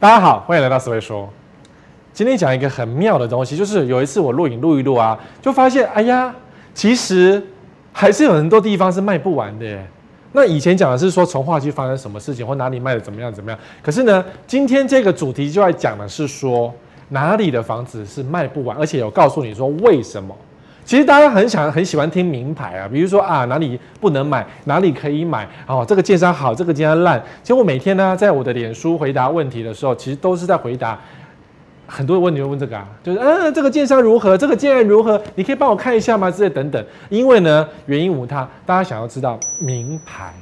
大家好，欢迎来到思维说。今天讲一个很妙的东西，就是有一次我录影录一录啊，就发现，哎呀，其实还是有很多地方是卖不完的耶。那以前讲的是说从化区发生什么事情，或哪里卖的怎么样怎么样。可是呢，今天这个主题就要讲的是说哪里的房子是卖不完，而且有告诉你说为什么。其实大家很想很喜欢听名牌啊，比如说啊哪里不能买，哪里可以买哦，这个建商好，这个建商烂。其实我每天呢，在我的脸书回答问题的时候，其实都是在回答很多的问题，问这个啊，就是嗯、这个建商如何，这个建案如何，你可以帮我看一下吗？之类等等。因为呢，原因无他，大家想要知道名牌。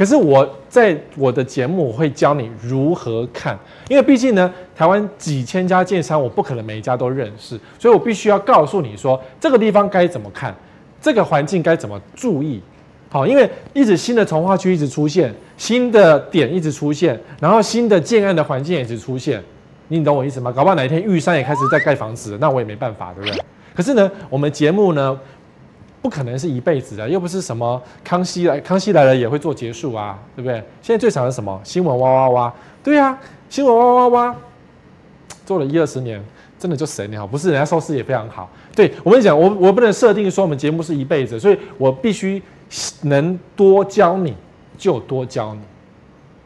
可是我在我的节目我会教你如何看，因为毕竟呢，台湾几千家建商，我不可能每一家都认识，所以我必须要告诉你说，这个地方该怎么看，这个环境该怎么注意。好，因为一直新的从化区一直出现，新的点一直出现，然后新的建案的环境也一直出现，你懂我意思吗？搞不好哪一天玉山也开始在盖房子，那我也没办法，对不对？可是呢，我们节目呢，不可能是一辈子的，又不是什么康熙来，康熙来了也会做结束啊，对不对？现在最常的什么新闻哇哇哇，对呀、啊，新闻哇哇哇，做了一二十年，真的就神了，不是人家收视也非常好。对我跟你讲，我我不能设定说我们节目是一辈子，所以我必须能多教你就多教你，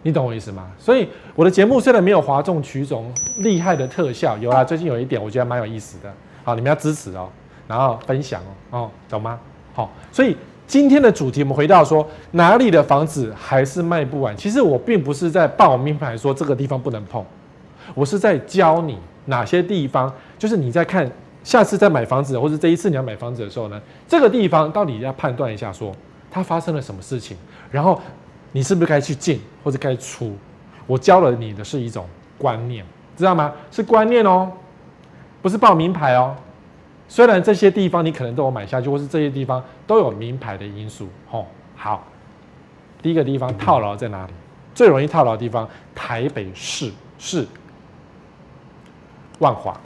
你懂我意思吗？所以我的节目虽然没有哗众取宠、厉害的特效，有啊，最近有一点我觉得蛮有意思的，好，你们要支持哦。然后分享哦，哦，懂吗？好，所以今天的主题我们回到说，哪里的房子还是卖不完？其实我并不是在报名牌说这个地方不能碰，我是在教你哪些地方，就是你在看下次再买房子，或者这一次你要买房子的时候呢，这个地方到底要判断一下，说它发生了什么事情，然后你是不是该去进或者该出？我教了你的是一种观念，知道吗？是观念哦，不是报名牌哦。虽然这些地方你可能都有买下去，或是这些地方都有名牌的因素，吼，好。第一个地方套牢在哪里？最容易套牢的地方，台北市是万华、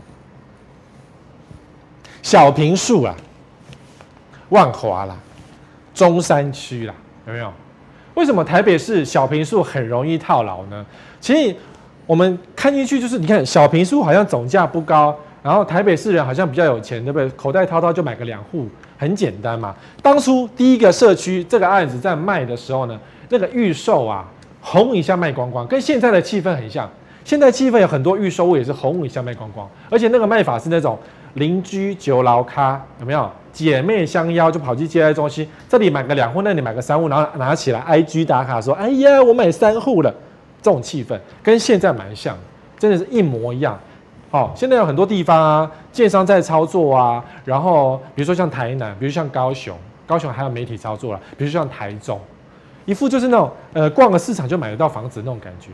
小坪数啊，万华啦，中山区啦，有没有？为什么台北市小坪数很容易套牢呢？其实我们看进去就是，你看小坪数好像总价不高。然后台北市人好像比较有钱，对不对？口袋掏掏就买个两户，很简单嘛。当初第一个社区这个案子在卖的时候呢，那个预售啊，轰一下卖光光，跟现在的气氛很像。现在气氛有很多预售物也是轰一下卖光光，而且那个卖法是那种邻居酒楼咖，有没有？姐妹相邀就跑去接待中心，这里买个两户，那里买个三户，然后拿起来 IG 打卡说：“哎呀，我买三户了。”这种气氛跟现在蛮像，真的是一模一样。好，现在有很多地方啊，建商在操作啊，然后比如说像台南，比如像高雄，高雄还有媒体操作了，比如像台中，一副就是那种呃逛个市场就买得到房子那种感觉。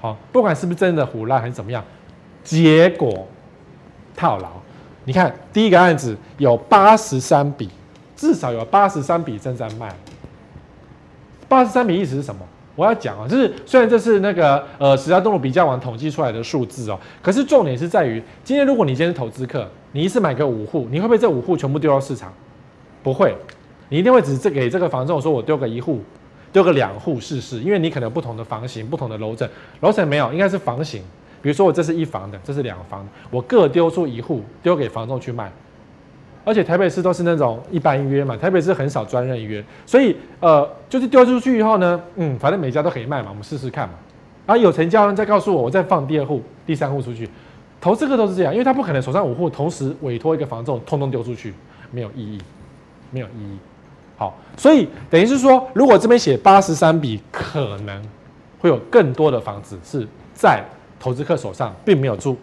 好，不管是不是真的虎烂还是怎么样，结果套牢。你看第一个案子有八十三笔，至少有八十三笔正在卖。八十三笔意思是什么？我要讲啊，就是虽然这是那个呃实价登录比较网统计出来的数字哦，可是重点是在于，今天如果你今天是投资客，你一次买个五户，你会不会这五户全部丢到市场？不会，你一定会只是给这个房仲说，我丢个一户，丢个两户试试，因为你可能不同的房型、不同的楼层，楼层没有，应该是房型，比如说我这是一房的，这是两房，我各丢出一户，丢给房仲去卖。而且台北市都是那种一般约嘛，台北市很少专任约，所以呃，就是丢出去以后呢，嗯，反正每家都可以卖嘛，我们试试看嘛。然后有成交人再告诉我，我再放第二户、第三户出去。投资客都是这样，因为他不可能手上五户同时委托一个房仲，通通丢出去，没有意义，没有意义。好，所以等于是说，如果这边写八十三笔，可能会有更多的房子是在投资客手上，并没有住。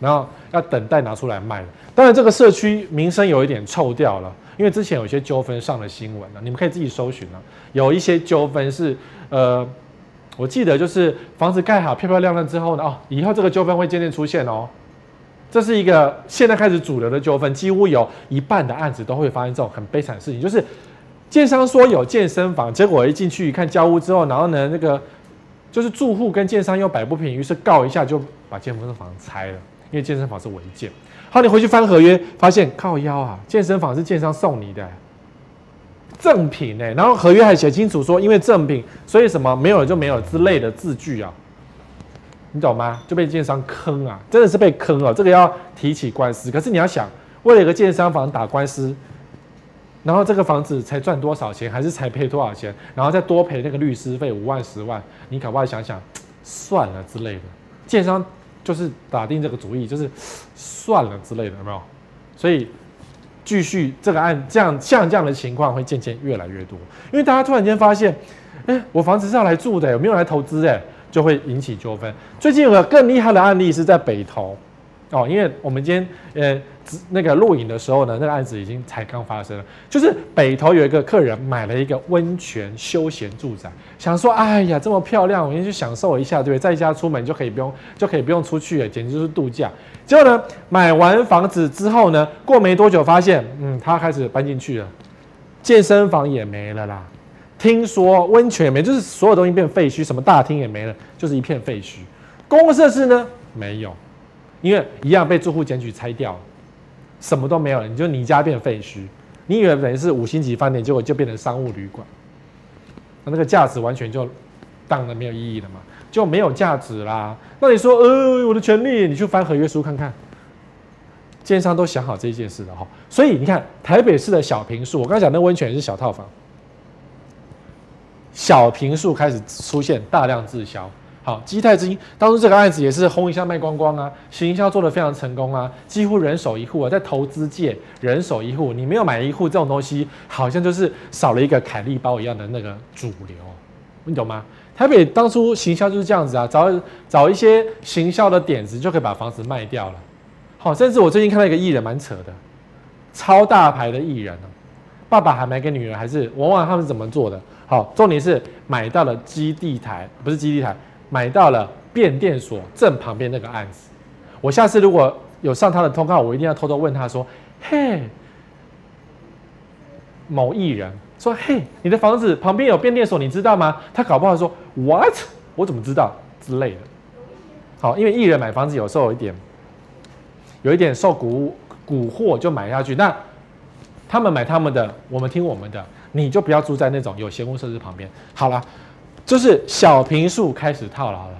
然后要等待拿出来卖。当然，这个社区名声有一点臭掉了，因为之前有一些纠纷上了新闻了，你们可以自己搜寻了。有一些纠纷是，呃，我记得就是房子盖好漂漂亮亮之后呢，哦，以后这个纠纷会渐渐出现哦。这是一个现在开始主流的纠纷，几乎有一半的案子都会发生这种很悲惨的事情，就是建商说有健身房，结果一进去一看交屋之后，然后呢，那个就是住户跟建商又摆不平，于是告一下就把健身房拆了。因为健身房是违建，好，你回去翻合约，发现靠腰啊，健身房是建商送你的赠品呢，然后合约还写清楚说，因为赠品，所以什么没有就没有之类的字句啊。你懂吗？就被建商坑啊，真的是被坑了。这个要提起官司。可是你要想，为了一个健身房打官司，然后这个房子才赚多少钱，还是才赔多少钱，然后再多赔那个律师费五万十万，你可不可以想想，算了之类的。建商就是打定这个主意，就是算了之类的，有没有？所以继续这个案，这样像这样的情况会渐渐越来越多，因为大家突然间发现，哎，我房子是要来住的，有没有来投资？哎。就会引起纠纷。最近有个更厉害的案例是在北投，哦，因为我们今天呃那个录影的时候呢，那个案子已经才刚发生了。就是北投有一个客人买了一个温泉休闲住宅，想说，哎呀，这么漂亮，我先去享受一下，对不对？在家出门就可以不用，就可以不用出去了，简直就是度假。结果呢，买完房子之后呢，过没多久发现，嗯，他开始搬进去了，健身房也没了啦。听说温泉也没，就是所有东西变废墟，什么大厅也没了，就是一片废墟。公共设施呢？没有，因为一样被住户检举拆掉，什么都没有了。你就你家变废墟，你以为等于是五星级饭店，结果就变成商务旅馆，那那个价值完全就当了没有意义了嘛，就没有价值啦。那你说，呃，我的权利，你去翻合约书看看，建商都想好这件事了哈。所以你看台北市的小平数，我刚才讲那温泉是小套房。小平数开始出现大量滞销，好，基泰之星当初这个案子也是轰一下卖光光啊，行销做得非常成功啊，几乎人手一户啊，在投资界人手一户，你没有买一户这种东西，好像就是少了一个凯利包一样的那个主流，你懂吗？台北当初行销就是这样子啊，找找一些行销的点子就可以把房子卖掉了，好，甚至我最近看到一个艺人蛮扯的，超大牌的艺人，爸爸还买给女儿，还是我忘了他们怎么做的。好，重点是买到了基地台，不是基地台，买到了变电所正旁边那个案子。我下次如果有上他的通告，我一定要偷偷问他说：“嘿，某艺人说，嘿，你的房子旁边有变电所，你知道吗？”他搞不好说：“What？我怎么知道？”之类的。好，因为艺人买房子有时候有一点，有一点受蛊蛊惑就买下去。那他们买他们的，我们听我们的。你就不要住在那种有闲屋设施旁边。好了，就是小平数开始套牢了，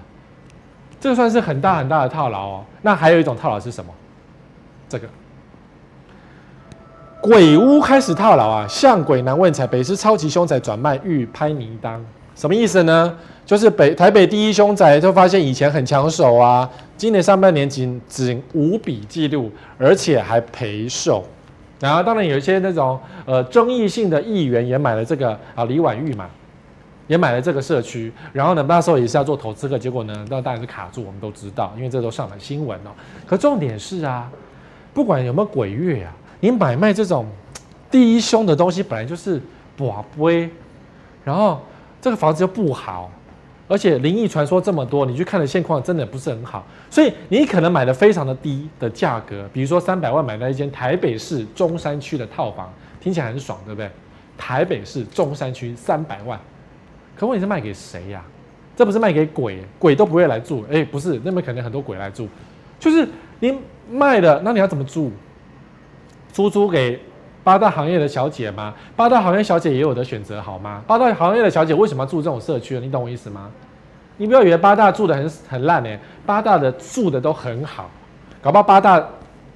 这算是很大很大的套牢哦。那还有一种套牢是什么？这个鬼屋开始套牢啊！向鬼难问财，北市超级凶宅转卖欲拍泥当，什么意思呢？就是北台北第一凶宅就发现以前很抢手啊，今年上半年仅仅五笔记录，而且还赔售。然后当然有一些那种呃争议性的议员也买了这个啊李婉玉嘛，也买了这个社区。然后呢，那时候也是要做投资的，结果呢，那当然是卡住。我们都知道，因为这都上了新闻哦。可重点是啊，不管有没有鬼月啊，你买卖这种第一凶的东西，本来就是不杯，然后这个房子又不好。而且灵异传说这么多，你去看的现况真的不是很好，所以你可能买的非常的低的价格，比如说三百万买到一间台北市中山区的套房，听起来很爽，对不对？台北市中山区三百万，可问题是卖给谁呀？这不是卖给鬼，鬼都不会来住。哎，不是，那边可能很多鬼来住，就是你卖了，那你要怎么住？出租给？八大行业的小姐吗？八大行业小姐也有的选择，好吗？八大行业的小姐为什么要住这种社区？你懂我意思吗？你不要以为八大住的很很烂呢，八大的住的都很好，搞不好八大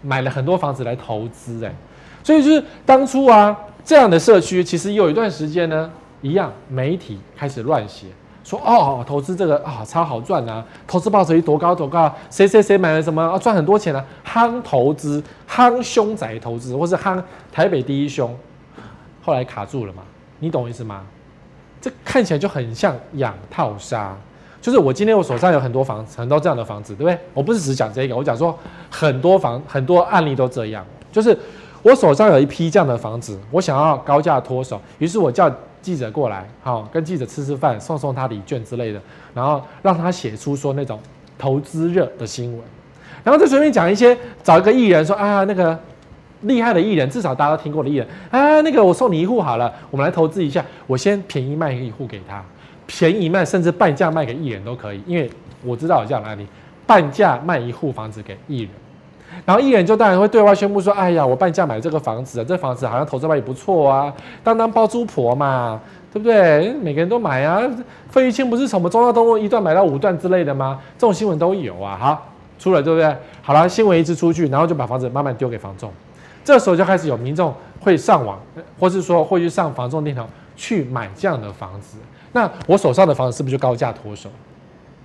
买了很多房子来投资哎，所以就是当初啊这样的社区，其实有一段时间呢，一样媒体开始乱写。说哦，投资这个啊、超好赚啊！投资报酬率多高多高？谁谁谁买了什么啊，赚很多钱啊？夯投资，夯凶宅投资，或是夯台北第一凶，后来卡住了嘛？你懂我意思吗？这看起来就很像养套杀。就是我今天我手上有很多房子，很多这样的房子，对不对？我不是只讲这个，我讲说很多房很多案例都这样，就是我手上有一批这样的房子，我想要高价脱手，于是我叫。记者过来，好，跟记者吃吃饭，送送他礼券之类的，然后让他写出说那种投资热的新闻，然后再随便讲一些，找一个艺人说啊，那个厉害的艺人，至少大家都听过的艺人啊，那个我送你一户好了，我们来投资一下，我先便宜卖一户给他，便宜卖甚至半价卖给艺人都可以，因为我知道有这样的案例，半价卖一户房子给艺人，然后艺人就当然会对外宣布说：“哎呀，我半价买这个房子，这房子好像投资也不错啊，当当包租婆嘛，对不对？每个人都买啊。费玉清不是从我们忠孝东路一段买到五段之类的吗？这种新闻都有啊。好，出了对不对？好了，新闻一直出去，然后就把房子慢慢丢给房仲。这时候就开始有民众会上网，或是说会去上房仲电脑去买这样的房子。那我手上的房子是不是就高价脱手？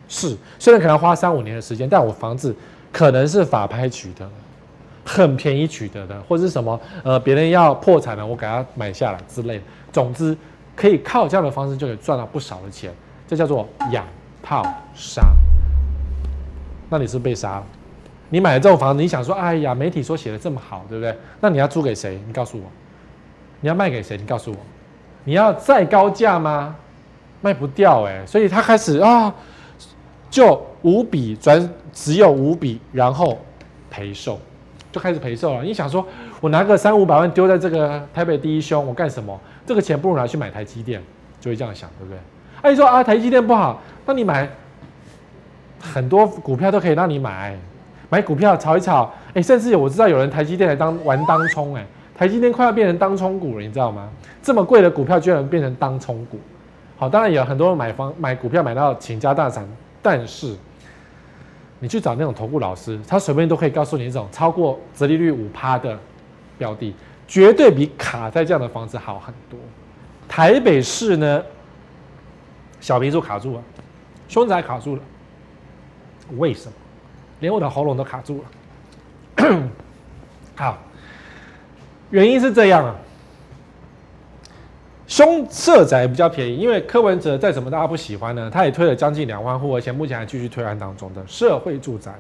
是，虽然可能花三五年的时间，但我房子。”可能是法拍取得，很便宜取得的，或者是什么呃，别人要破产了，我给他买下来之类的。总之，可以靠这样的方式就可以赚到不少的钱，这叫做养套杀。那你是被杀了？你买了这种房子，你想说，哎呀，媒体说写的这么好，对不对？那你要租给谁？你告诉我，你要卖给谁？你告诉我，你要再高价吗？卖不掉哎、所以他开始啊。就五笔转，只有五笔，然后赔售，就开始赔售了。你想说，我拿个三五百万丢在这个台北第一凶，我干什么？这个钱不如拿去买台积电，就会这样想，对不对？哎、啊，你说啊，台积电不好，那你买很多股票都可以让你买，买股票炒一炒，哎，甚至我知道有人台积电来当玩当冲，哎，台积电快要变成当冲股了，你知道吗？这么贵的股票居然变成当冲股，好，当然有很多人买房买股票买到倾家荡产。但是，你去找那种投顾老师，他随便都可以告诉你，一种超过折利率五趴的标的，绝对比卡在这样的房子好很多。台北市呢，小坪数卡住了，凶宅卡住了，为什么？连我的喉咙都卡住了。好，原因是这样啊。凶社宅比较便宜，因为柯文哲再怎么大家不喜欢呢，他也推了将近两万户，而且目前还继续推案当中的社会住宅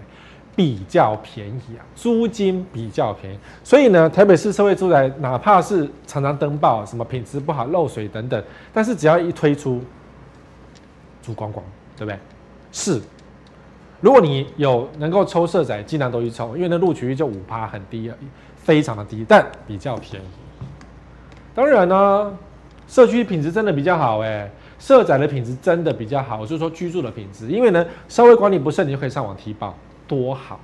比较便宜啊，租金比较便宜，所以呢，台北市社会住宅哪怕是常常登报什么品质不好、漏水等等，但是只要一推出，租光光，对不对？是，如果你有能够抽社宅，尽量都去抽，因为那录取率就五趴，很低而已，非常的低，但比较便宜。当然呢。社区品质真的比较好哎，社宅的品质真的比较好，就是说居住的品质，因为呢，稍微管理不慎，你就可以上网提报，多好。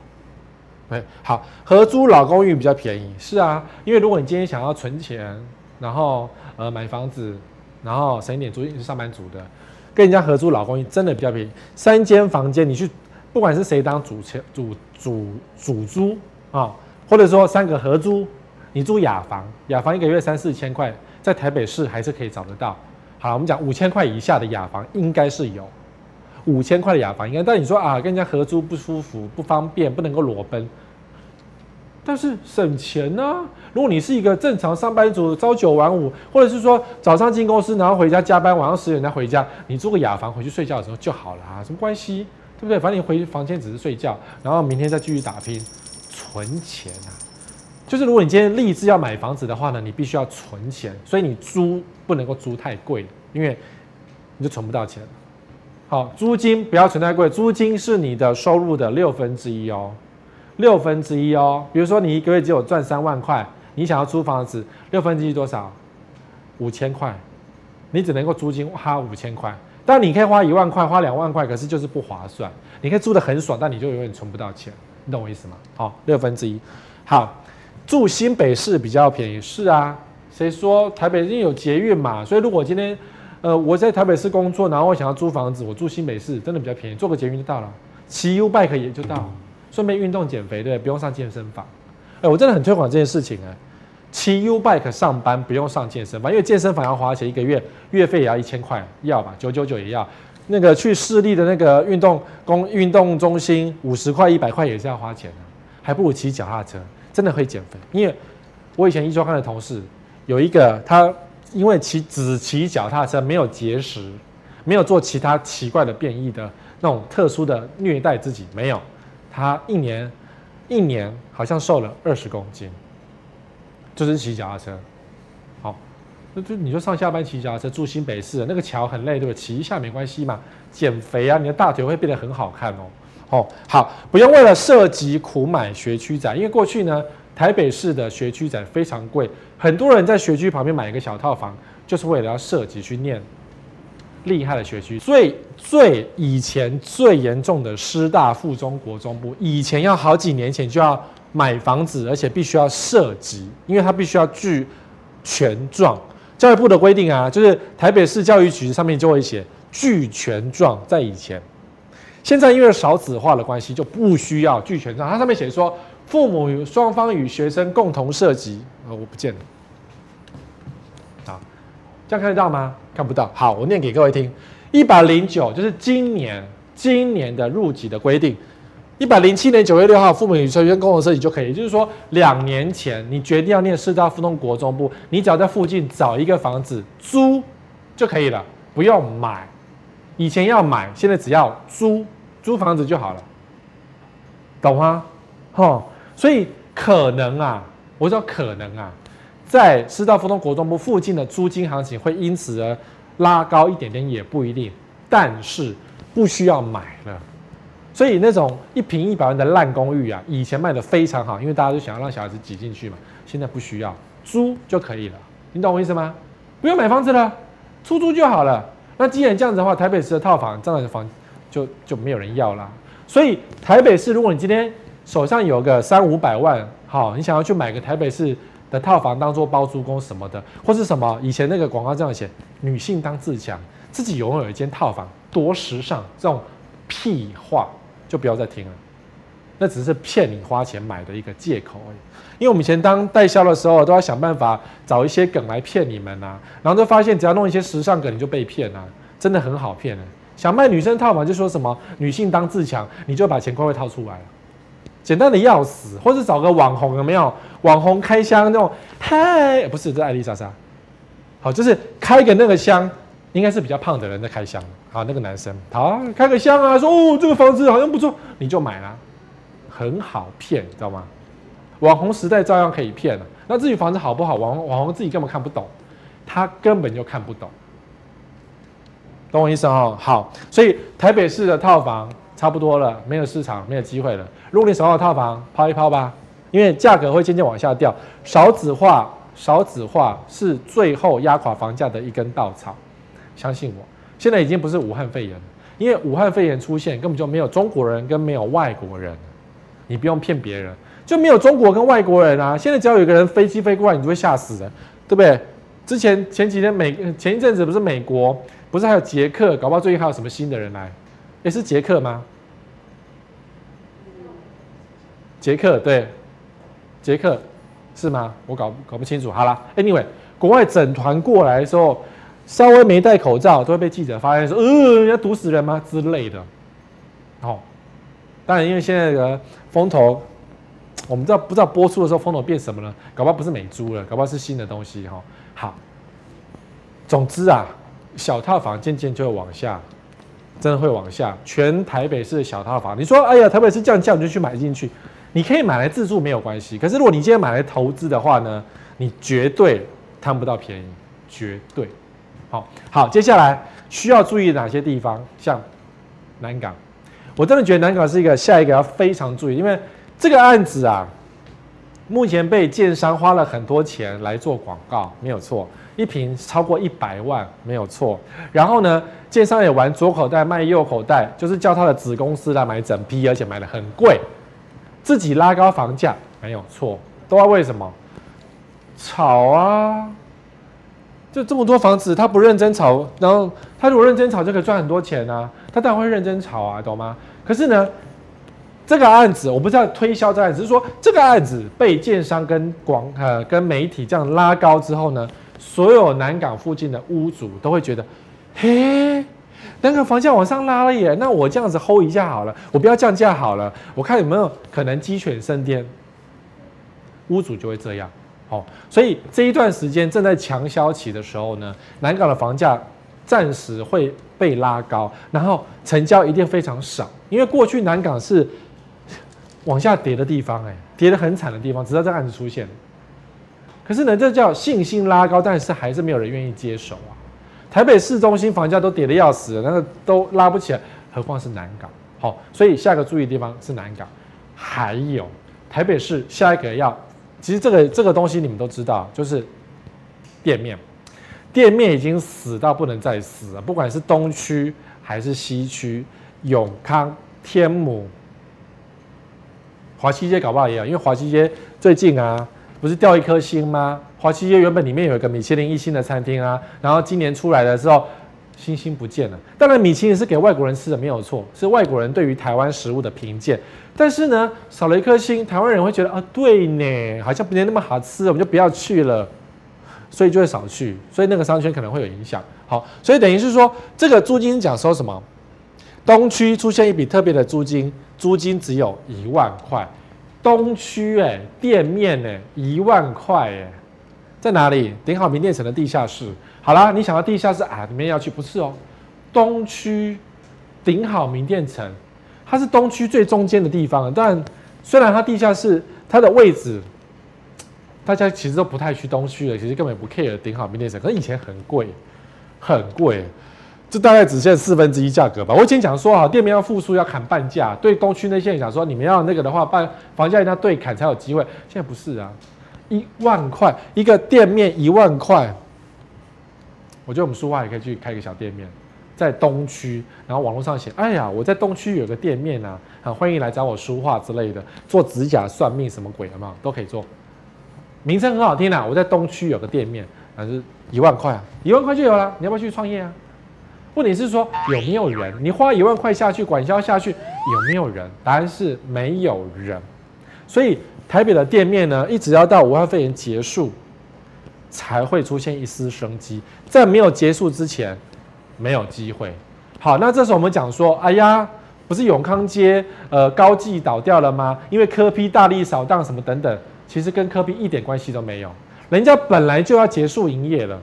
对，好，合租老公寓比较便宜，是啊，因为如果你今天想要存钱，然后呃买房子，然后省一点租金，是上班族的，跟人家合租老公寓真的比较便宜，三间房间你去，不管是谁当主签主主主租啊，或者说三个合租，你租雅房，雅房一个月三四千块。在台北市还是可以找得到。好，我们讲五千块以下的雅房应该是有，五千块的雅房应该。但你说啊，跟人家合租不舒服、不方便、不能够裸奔，但是省钱呢、如果你是一个正常上班族，朝九晚五，或者是说早上进公司，然后回家加班，晚上十点再回家，你租个雅房回去睡觉的时候就好了啊，什么关系？对不对？反正你回房间只是睡觉，然后明天再继续打拼，存钱啊。就是如果你今天立志要买房子的话呢，你必须要存钱，所以你租不能够租太贵，因为你就存不到钱。好，租金不要存太贵，租金是你的收入的六分之一哦，六分之一哦。比如说你一个月只有赚三万块，你想要租房子，六分之一多少？五千块，你只能够租金花五千块。但你可以花一万块，花两万块，可是就是不划算。你可以租得很爽，但你就永远存不到钱，你懂我意思吗？好，六分之一，好。住新北市比较便宜，是啊，谁说台北因为有捷运嘛？所以如果今天，呃，我在台北市工作，然后我想要租房子，我住新北市真的比较便宜，坐个捷运就到了，骑 U bike 也就到，顺便运动减肥，对，不用上健身房。哎，我真的很推广这件事情哎，骑 U bike 上班不用上健身房，因为健身房要花钱，一个月月费也要一千块，要吧？九九九也要。那个去市立的那个运动公运动中心，五十块一百块也是要花钱的，还不如骑脚踏车。真的会减肥，因为我以前一周刊的同事有一个，他因为骑只骑脚踏车，没有节食，没有做其他奇怪的变异的那种特殊的虐待自己，没有，他一年一年好像瘦了二十公斤，就是骑脚踏车。好，那就你就上下班骑脚踏车，住新北市那个桥很累，对不对？骑一下没关系嘛，减肥啊，你的大腿会变得很好看哦。哦，好，不用为了涉及苦买学区宅，因为过去呢，台北市的学区宅非常贵，很多人在学区旁边买一个小套房，就是为了要涉及去念厉害的学区。最最以前最严重的师大附中国中部，以前要好几年前就要买房子，而且必须要涉及，因为它必须要具权状。教育部的规定啊，就是台北市教育局上面就会写具权状，在以前，现在因为少子化的关系，就不需要具权状。它上面写说，父母与双方与学生共同设籍，呃，我不见了。好，这样看得到吗？看不到。好，我念给各位听。一百零九就是今年今年的入籍的规定。一百零七年九月六号，父母与学生共同设籍就可以。也就是说，两年前你决定要念师大附中国中部，你只要在附近找一个房子租就可以了，不用买。以前要买，现在只要租租房子就好了，懂吗？哦，所以可能啊，我说可能啊，在师大附中国中部附近的租金行情会因此而拉高一点点，也不一定。但是不需要买了。所以那种一平一百万的烂公寓啊，以前卖的非常好，因为大家都想要让小孩子挤进去嘛。现在不需要，租就可以了。你懂我意思吗？不用买房子了，出租就好了。那既然这样子的话，台北市的套房这样的房就就没有人要啦。所以台北市，如果你今天手上有个三五百万，好，你想要去买个台北市的套房当做包租公什么的，或是什么以前那个广告这样写，女性当自强，自己拥有一间套房多时尚，这种屁话。就不要再听了，那只是骗你花钱买的一个借口而已。因为我们以前当代销的时候，都要想办法找一些梗来骗你们啊，然后就发现只要弄一些时尚梗，你就被骗了，真的很好骗的。想卖女生套房，就说什么女性当自强，你就把钱快快掏出来，简单的要死。或者找个网红有没有？网红开箱那种，嗨，不是这艾丽莎莎，好，就是开个那个箱。应该是比较胖的人在开箱，好，那个男生，好，开个箱啊，说哦，这个房子好像不错，你就买了，很好骗，知道吗？网红时代照样可以骗了。那至于房子好不好，网红网红自己根本看不懂，他根本就看不懂，懂我意思哦？好，所以台北市的套房差不多了，没有市场，没有机会了。如果你手上有套房，抛一抛吧，因为价格会渐渐往下掉。少子化，少子化是最后压垮房价的一根稻草。相信我，现在已经不是武汉肺炎了，因为武汉肺炎出现根本就没有中国人跟没有外国人，你不用骗别人，就没有中国跟外国人啊。现在只要有一个人飞机飞过来，你就会吓死人，对不对？之前前几天美前一阵子不是美国，不是还有捷克，搞不好最近还有什么新的人来？诶，是捷克吗？捷克对，捷克是吗？我搞搞不清楚。好了，Anyway，国外整团过来的时候。稍微没戴口罩，都会被记者发现说：“呃，要毒死人吗？”之类的。哦，当然，因为现在的风头，我们知道不知道播出的时候风头变什么了？搞不好不是美猪了，搞不好是新的东西哈、哦。好，总之啊，小套房渐渐就会往下，真的会往下。全台北市的小套房，你说，哎呀，台北市降价，你就去买进去，你可以买来自住没有关系。可是如果你今天买来投资的话呢，你绝对贪不到便宜，绝对。好好，接下来需要注意哪些地方？像南港，我真的觉得南港是一个下一个要非常注意，因为这个案子啊，目前被建商花了很多钱来做广告，没有错，一瓶超过一百万，没有错。然后呢，建商也玩左口袋卖右口袋，就是叫他的子公司来买整批，而且买得很贵，自己拉高房价，没有错。都要为什么？炒啊！就这么多房子，他不认真炒，然后他如果认真炒，就可以赚很多钱啊！他当然会认真炒啊，懂吗？可是呢，这个案子我不知道推销这案子，只是说这个案子被建商跟广呃跟媒体这样拉高之后呢，所有南港附近的屋主都会觉得，嘿，南港房价往上拉了耶，那我这样子 hold 一下好了，我不要降价好了，我看有没有可能鸡犬升天，屋主就会这样。好，所以这一段时间正在强销期的时候呢，南港的房价暂时会被拉高，然后成交一定非常少，因为过去南港是往下跌的地方，哎，跌得很惨的地方，直到这个案子出现。可是呢，这叫信心拉高，但是还是没有人愿意接手啊。台北市中心房价都跌得要死了，那个都拉不起来，何况是南港？好，所以下一个注意地方是南港，还有台北市下一个要。其实这个这个东西你们都知道，就是店面，店面已经死到不能再死了。不管是东区还是西区，永康、天母，华西街搞不好也有，因为华西街最近啊，不是掉一颗星吗？华西街原本里面有一个米其林一星的餐厅啊，然后今年出来的时候，星星不见了。当然，米其林是给外国人吃的，没有错，是外国人对于台湾食物的评鉴。但是呢，少了一颗星，台湾人会觉得啊，对呢，好像不见那么好吃，我们就不要去了，所以就会少去，所以那个商圈可能会有影响。好，所以等于是说，这个租金讲收什么？东区出现一笔特别的租金，租金只有一万块。东区哎，店面哎，一万块哎，在哪里？顶好名店城的地下室。好啦，你想到地下室啊，里面要去不是哦？东区顶好名店城。它是东区最中间的地方，但虽然它地下室它的位置，大家其实都不太去东区了，其实根本不 care 顶好名店城，可是以前很贵，很贵，这大概只限四分之一价格吧。我以前讲说啊，店面要复苏要砍半价，对东区那些人讲说，你们要那个的话，办房价一定要对砍才有机会。现在不是啊，一万块一个店面一万块，我觉得我们书画也可以去开一个小店面。在东区，然后网络上写：“哎呀，我在东区有个店面啊，很欢迎来找我书画之类的，做指甲、算命什么鬼的嘛，都可以做。名称很好听啊，我在东区有个店面，还是一万块啊，一万块就有了。你要不要去创业啊？问题是说有没有人？你花一万块下去，管销下去，有没有人？答案是没有人。所以台北的店面呢，一直要到武汉肺炎结束，才会出现一丝生机。在没有结束之前。”没有机会。好，那这时候我们讲说，哎呀，不是永康街、呃高技倒掉了吗？因为科批大力扫荡什么等等，其实跟科批一点关系都没有。人家本来就要结束营业了，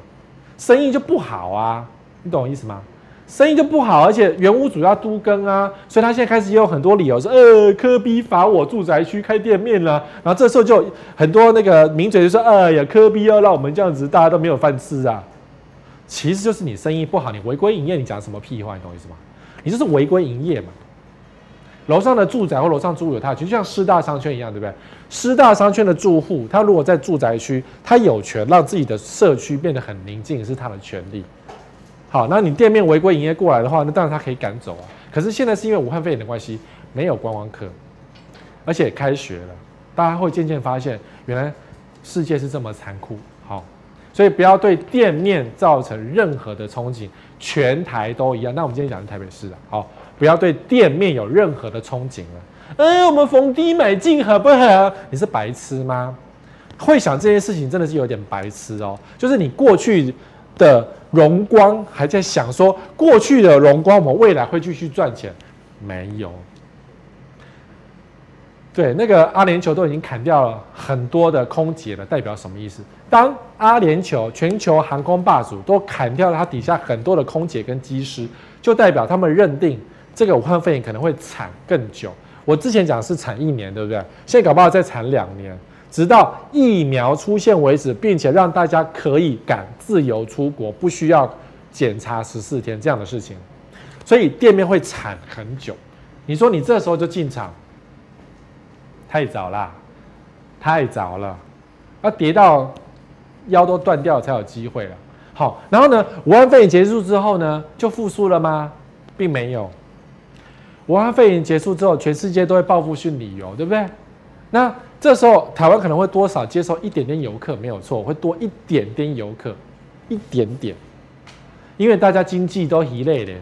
生意就不好啊，你懂我意思吗？生意就不好，而且原屋主要都更啊，所以他现在开始也有很多理由说，呃，科比罚我住宅区开店面了。然后这时候就很多那个名嘴就说，哎呀，科比要让我们这样子，大家都没有饭吃啊。其实就是你生意不好，你违规营业，你讲什么屁话？你懂我意思吗？你就是违规营业嘛。楼上的住宅或楼上住有他的权，就像师大商圈一样，对不对？师大商圈的住户，他如果在住宅区，他有权让自己的社区变得很宁静，是他的权利。好，那你店面违规营业过来的话，那当然他可以赶走啊。可是现在是因为武汉肺炎的关系，没有观光客，而且开学了，大家会渐渐发现，原来世界是这么残酷。好。所以不要对店面造成任何的憧憬，全台都一样。那我们今天讲的台北市啊，好，不要对店面有任何的憧憬了。哎，我们逢低买进好不好？你是白痴吗？会想这件事情真的是有点白痴哦。就是你过去的荣光还在想说，过去的荣光我们未来会继续赚钱，没有。对，那个阿联酋都已经砍掉了很多的空姐了，代表什么意思？当阿联酋全球航空霸主都砍掉了它底下很多的空姐跟机师，就代表他们认定这个武汉肺炎可能会惨更久。我之前讲是惨一年，对不对？现在搞不好再惨两年，直到疫苗出现为止，并且让大家可以敢自由出国，不需要检查十四天这样的事情。所以店面会惨很久。你说你这时候就进场？太早啦，太早了，要跌到腰都断掉才有机会了。好，然后呢，武汉肺炎结束之后呢，就复苏了吗？并没有。武汉肺炎结束之后，全世界都会报复性旅游，对不对？那这时候台湾可能会多少接受一点点游客，没有错，会多一点点游客，一点点，因为大家经济都疲累了。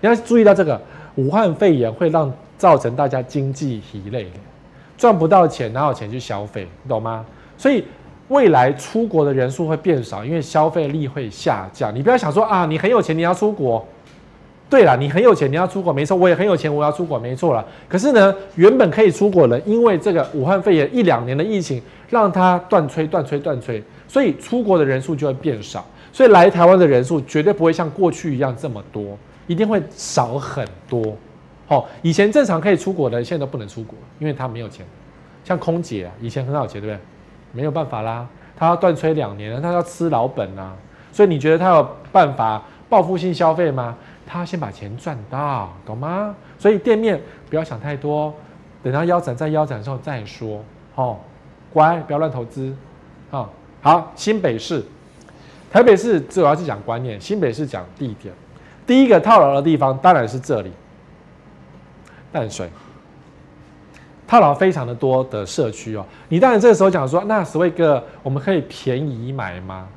你要注意到这个，武汉肺炎会让造成大家经济疲累。赚不到钱，哪有钱去消费？你懂吗？所以未来出国的人数会变少，因为消费力会下降。你不要想说啊，你很有钱，你要出国。对了，你很有钱，你要出国，没错，我也很有钱，我要出国，没错了。可是呢，原本可以出国的，因为这个武汉肺炎一两年的疫情，让它断吹、断吹、断吹，所以出国的人数就会变少。所以来台湾的人数绝对不会像过去一样这么多，一定会少很多。好、以前正常可以出国的，现在都不能出国，因为他没有钱。像空姐啊，以前很好钱，对不对？没有办法啦，他要断吹两年，他要吃老本、啊。所以你觉得他有办法报复性消费吗？他先把钱赚到，懂吗？所以店面不要想太多，等他腰斩再腰斩的时候再说。哦，乖，不要乱投资。哦，好，新北市、台北市主要是讲观念，新北市讲地点。第一个套牢的地方当然是这里。淡水，套牢非常的多的社区哦。你当然这个时候讲说，那所谓个我们可以便宜买吗？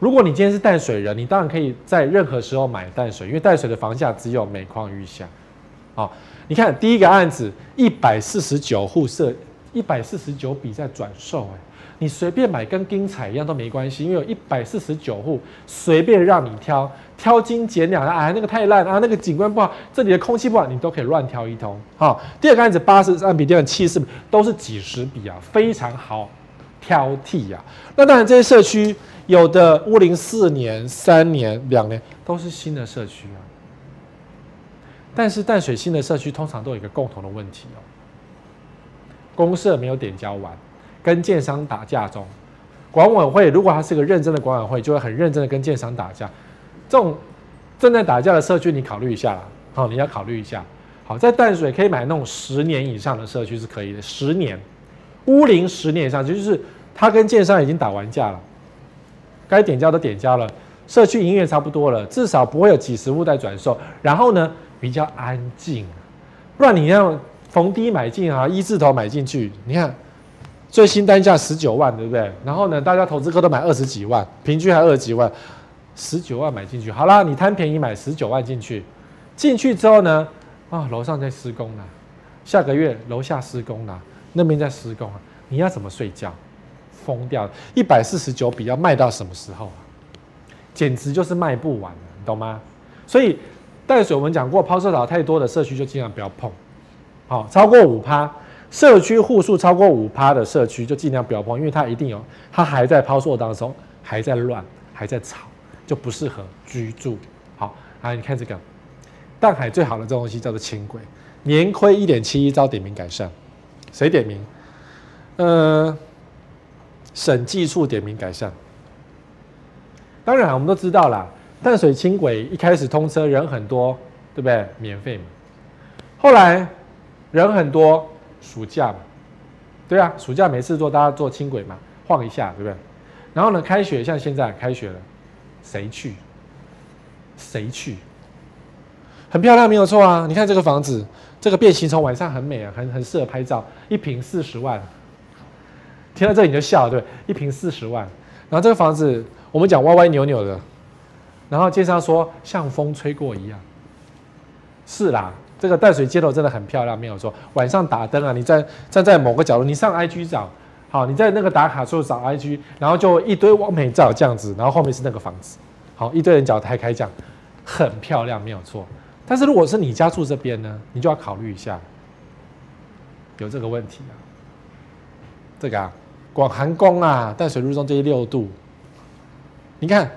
如果你今天是淡水人，你当然可以在任何时候买淡水，因为淡水的房价只有每况愈下。好，你看第一个案子一百四十九户设，一百四十九笔在转售，哎。你随便买跟精彩一样都没关系，因为有一百四十九户，随便让你挑，挑斤拣两，啊，那个太烂啊，那个景观不好，这里的空气不好，你都可以乱挑一通。好，第二个案子八十三笔，第二个七十笔，都是几十笔啊，非常好挑剔啊。那当然这些社区有的屋龄四年、三年、两年都是新的社区啊，但是淡水新的社区通常都有一个共同的问题哦，公设没有点交完。跟建商打架中，管委会如果他是个认真的管委会，就会很认真的跟建商打架。这种正在打架的社区，你考虑一下啦。好，你要考虑一下。好，在淡水可以买那种十年以上的社区是可以的，十年屋龄十年以上，就是他跟建商已经打完架了，该点交都点交了，社区营业差不多了，至少不会有几十户在转售。然后呢，比较安静，不然你要逢低买进啊，一字头买进去，你看。最新单价十九万，对不对？然后呢，大家投资客都买二十几万，平均还二十几万，十九万买进去，好啦，你贪便宜买十九万进去，进去之后呢，啊，楼上在施工了，下个月楼下施工了，那边在施工啊，你要怎么睡觉？疯掉了，一百四十九笔要卖到什么时候啊？简直就是卖不完，你懂吗？所以淡水我们讲过，抛售潮太多的社区就尽量不要碰，好，超过五趴。社区户数超过五趴的社区就尽量不要碰，因为它一定有，它还在抛售当中，还在乱，还在吵，就不适合居住。好，啊你看这个，淡海最好的这东西叫做轻轨，年亏一点七一遭点名改善，谁点名？呃，审计处点名改善。当然我们都知道啦，淡水轻轨一开始通车人很多，对不对？免费嘛，后来人很多。暑假嘛，对啊，暑假没事做，大家坐轻轨嘛，晃一下，对不对？然后呢，开学像现在开学了，谁去？谁去？很漂亮，没有错啊。你看这个房子，这个变形虫晚上很美啊，很很适合拍照，一坪四十万。听到这里你就笑了，对，一坪四十万。然后这个房子我们讲歪歪扭扭的，然后介绍说像风吹过一样，是啦。这个淡水街头真的很漂亮，没有错。晚上打灯啊，你在站在某个角落，你上 IG 找，好，你在那个打卡处找 IG，然后就一堆网美照这样子，然后后面是那个房子，好，一堆人脚抬开这样，很漂亮，没有错。但是如果是你家住这边呢，你就要考虑一下，有这个问题啊。这个啊，广寒宫啊，淡水路中这些六度，你看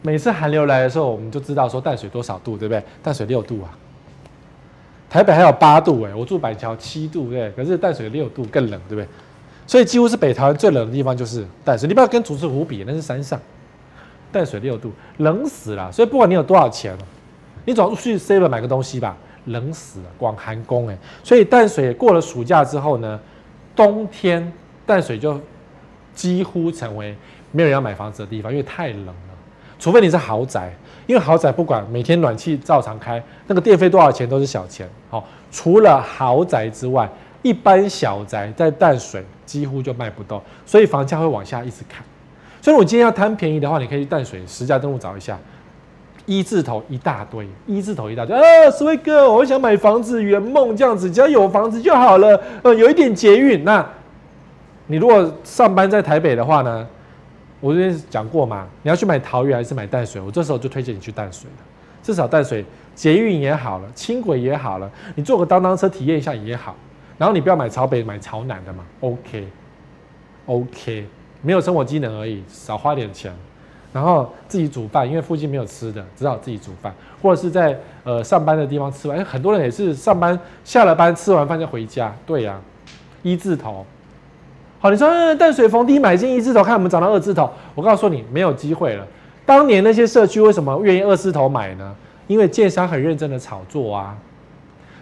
每次寒流来的时候，我们就知道说淡水多少度，对不对？淡水六度啊。台北还有八度哎，我住板桥七度对，可是淡水六度更冷对不对？所以几乎是北台湾最冷的地方就是淡水。你不要跟竹子湖比，那是山上，淡水六度冷死了。所以不管你有多少钱，你总要去 Seven 买个东西吧，冷死了，广寒宫哎。所以淡水过了暑假之后呢，冬天淡水就几乎成为没有人要买房子的地方，因为太冷了，除非你是豪宅。因为豪宅不管每天暖气照常开，那个电费多少钱都是小钱。好，除了豪宅之外，一般小宅在淡水几乎就卖不动，所以房价会往下一直砍。所以，我今天要贪便宜的话，你可以去淡水实价登录找一下，一字头一大堆，一字头一大堆。啊，斯威哥，我想买房子圆梦这样子，只要有房子就好了。呃，有一点捷运。那，你如果上班在台北的话呢？我之前讲过嘛，你要去买桃园还是买淡水？我这时候就推荐你去淡水了，至少淡水捷运也好了，轻轨也好了，你坐个当当车体验一下也好。然后你不要买朝北，买朝南的嘛。OK，OK，、OK, OK, 没有生活机能而已，少花点钱。然后自己煮饭，因为附近没有吃的，只好自己煮饭，或者是在呃上班的地方吃完。很多人也是上班下了班吃完饭就回家。对呀、一字头。好，你说淡水逢低买进一字头，看我们涨到二字头。我告诉你，没有机会了。当年那些社区为什么愿意二字头买呢？因为建商很认真的炒作啊，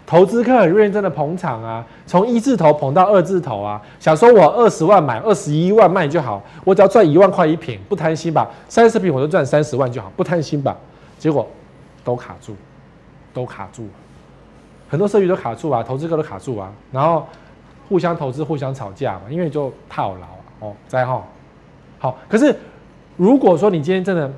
投资客很认真的捧场啊，从一字头捧到二字头啊，想说我二十万买，二十一万卖就好，我只要赚一万块一坪，不贪心吧？三十坪我就赚三十万就好，不贪心吧？结果都卡住，都卡住，很多社区都卡住啊，投资客都卡住啊，然后。互相投资、互相吵架嘛，因为就套牢哦，在哈。好，可是如果说你今天真的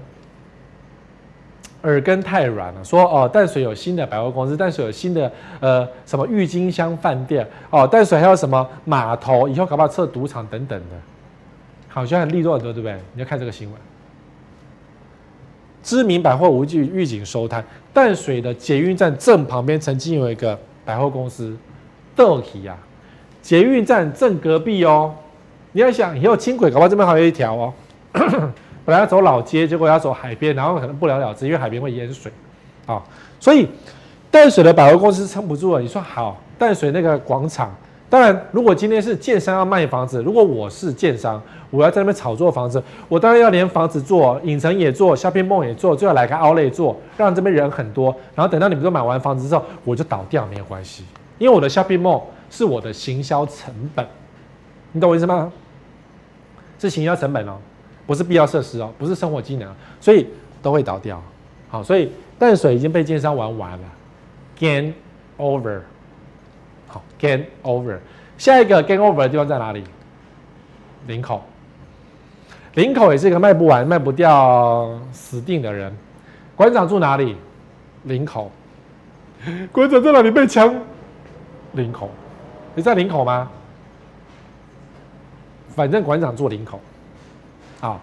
耳根太软了，说哦，淡水有新的百货公司，淡水有新的呃什么郁金香饭店哦，淡水还有什么码头，以后搞不好设赌场等等的，好像很利落很多，对不对？你要看这个新闻。知名百货无惧预警收摊，淡水的捷运站正旁边曾经有一个百货公司，豆皮呀，捷运站正隔壁哦。你要想以后轻轨搞不好这边还有一条哦，本来要走老街，结果要走海边，然后可能不了了之，因为海边会淹水，啊，所以淡水的百货公司撑不住了。你说好，淡水那个广场。当然，如果今天是建商要卖房子，如果我是建商，我要在那边炒作房子，我当然要连房子做，影城也做，shopping mall 也做，最好来个 outlet 做，让这边人很多。然后等到你们都买完房子之后，我就倒掉没有关系，因为我的 shopping mall 是我的行销成本，你懂我意思吗？是行销成本哦，不是必要设施哦，不是生活机能，所以都会倒掉。好，所以淡水已经被建商玩完了，game over。好 Game over，下一个 game over 的地方在哪里？林口，林口也是一个卖不完、卖不掉、死定的人。馆长住哪里？林口。馆长在哪里被枪？林口。你在林口吗？反正馆长做林口。啊，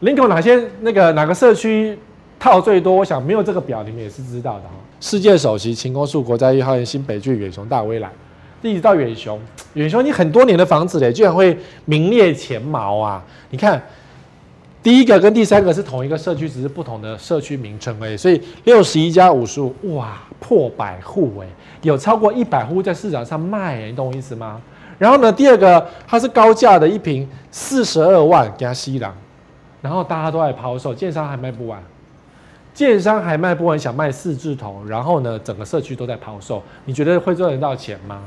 林口哪些那个哪个社区套最多？我想没有这个表，你们也是知道的哈。世界首席晴空树国家一号新北巨远雄大威兰，一直到远雄，远雄你很多年的房子嘞，居然会名列前茅啊！你看，第一个跟第三个是同一个社区，只是不同的社区名称而已。所以六十一加五十五，哇，破百户哎，有超过一百户在市场上卖，你懂我意思吗？然后呢，第二个它是高价的一瓶四十二万加西郎，然后大家都在抛售，建商还卖不完。建商还卖不完，想卖四字头，然后呢，整个社区都在抛售，你觉得会赚得到钱吗？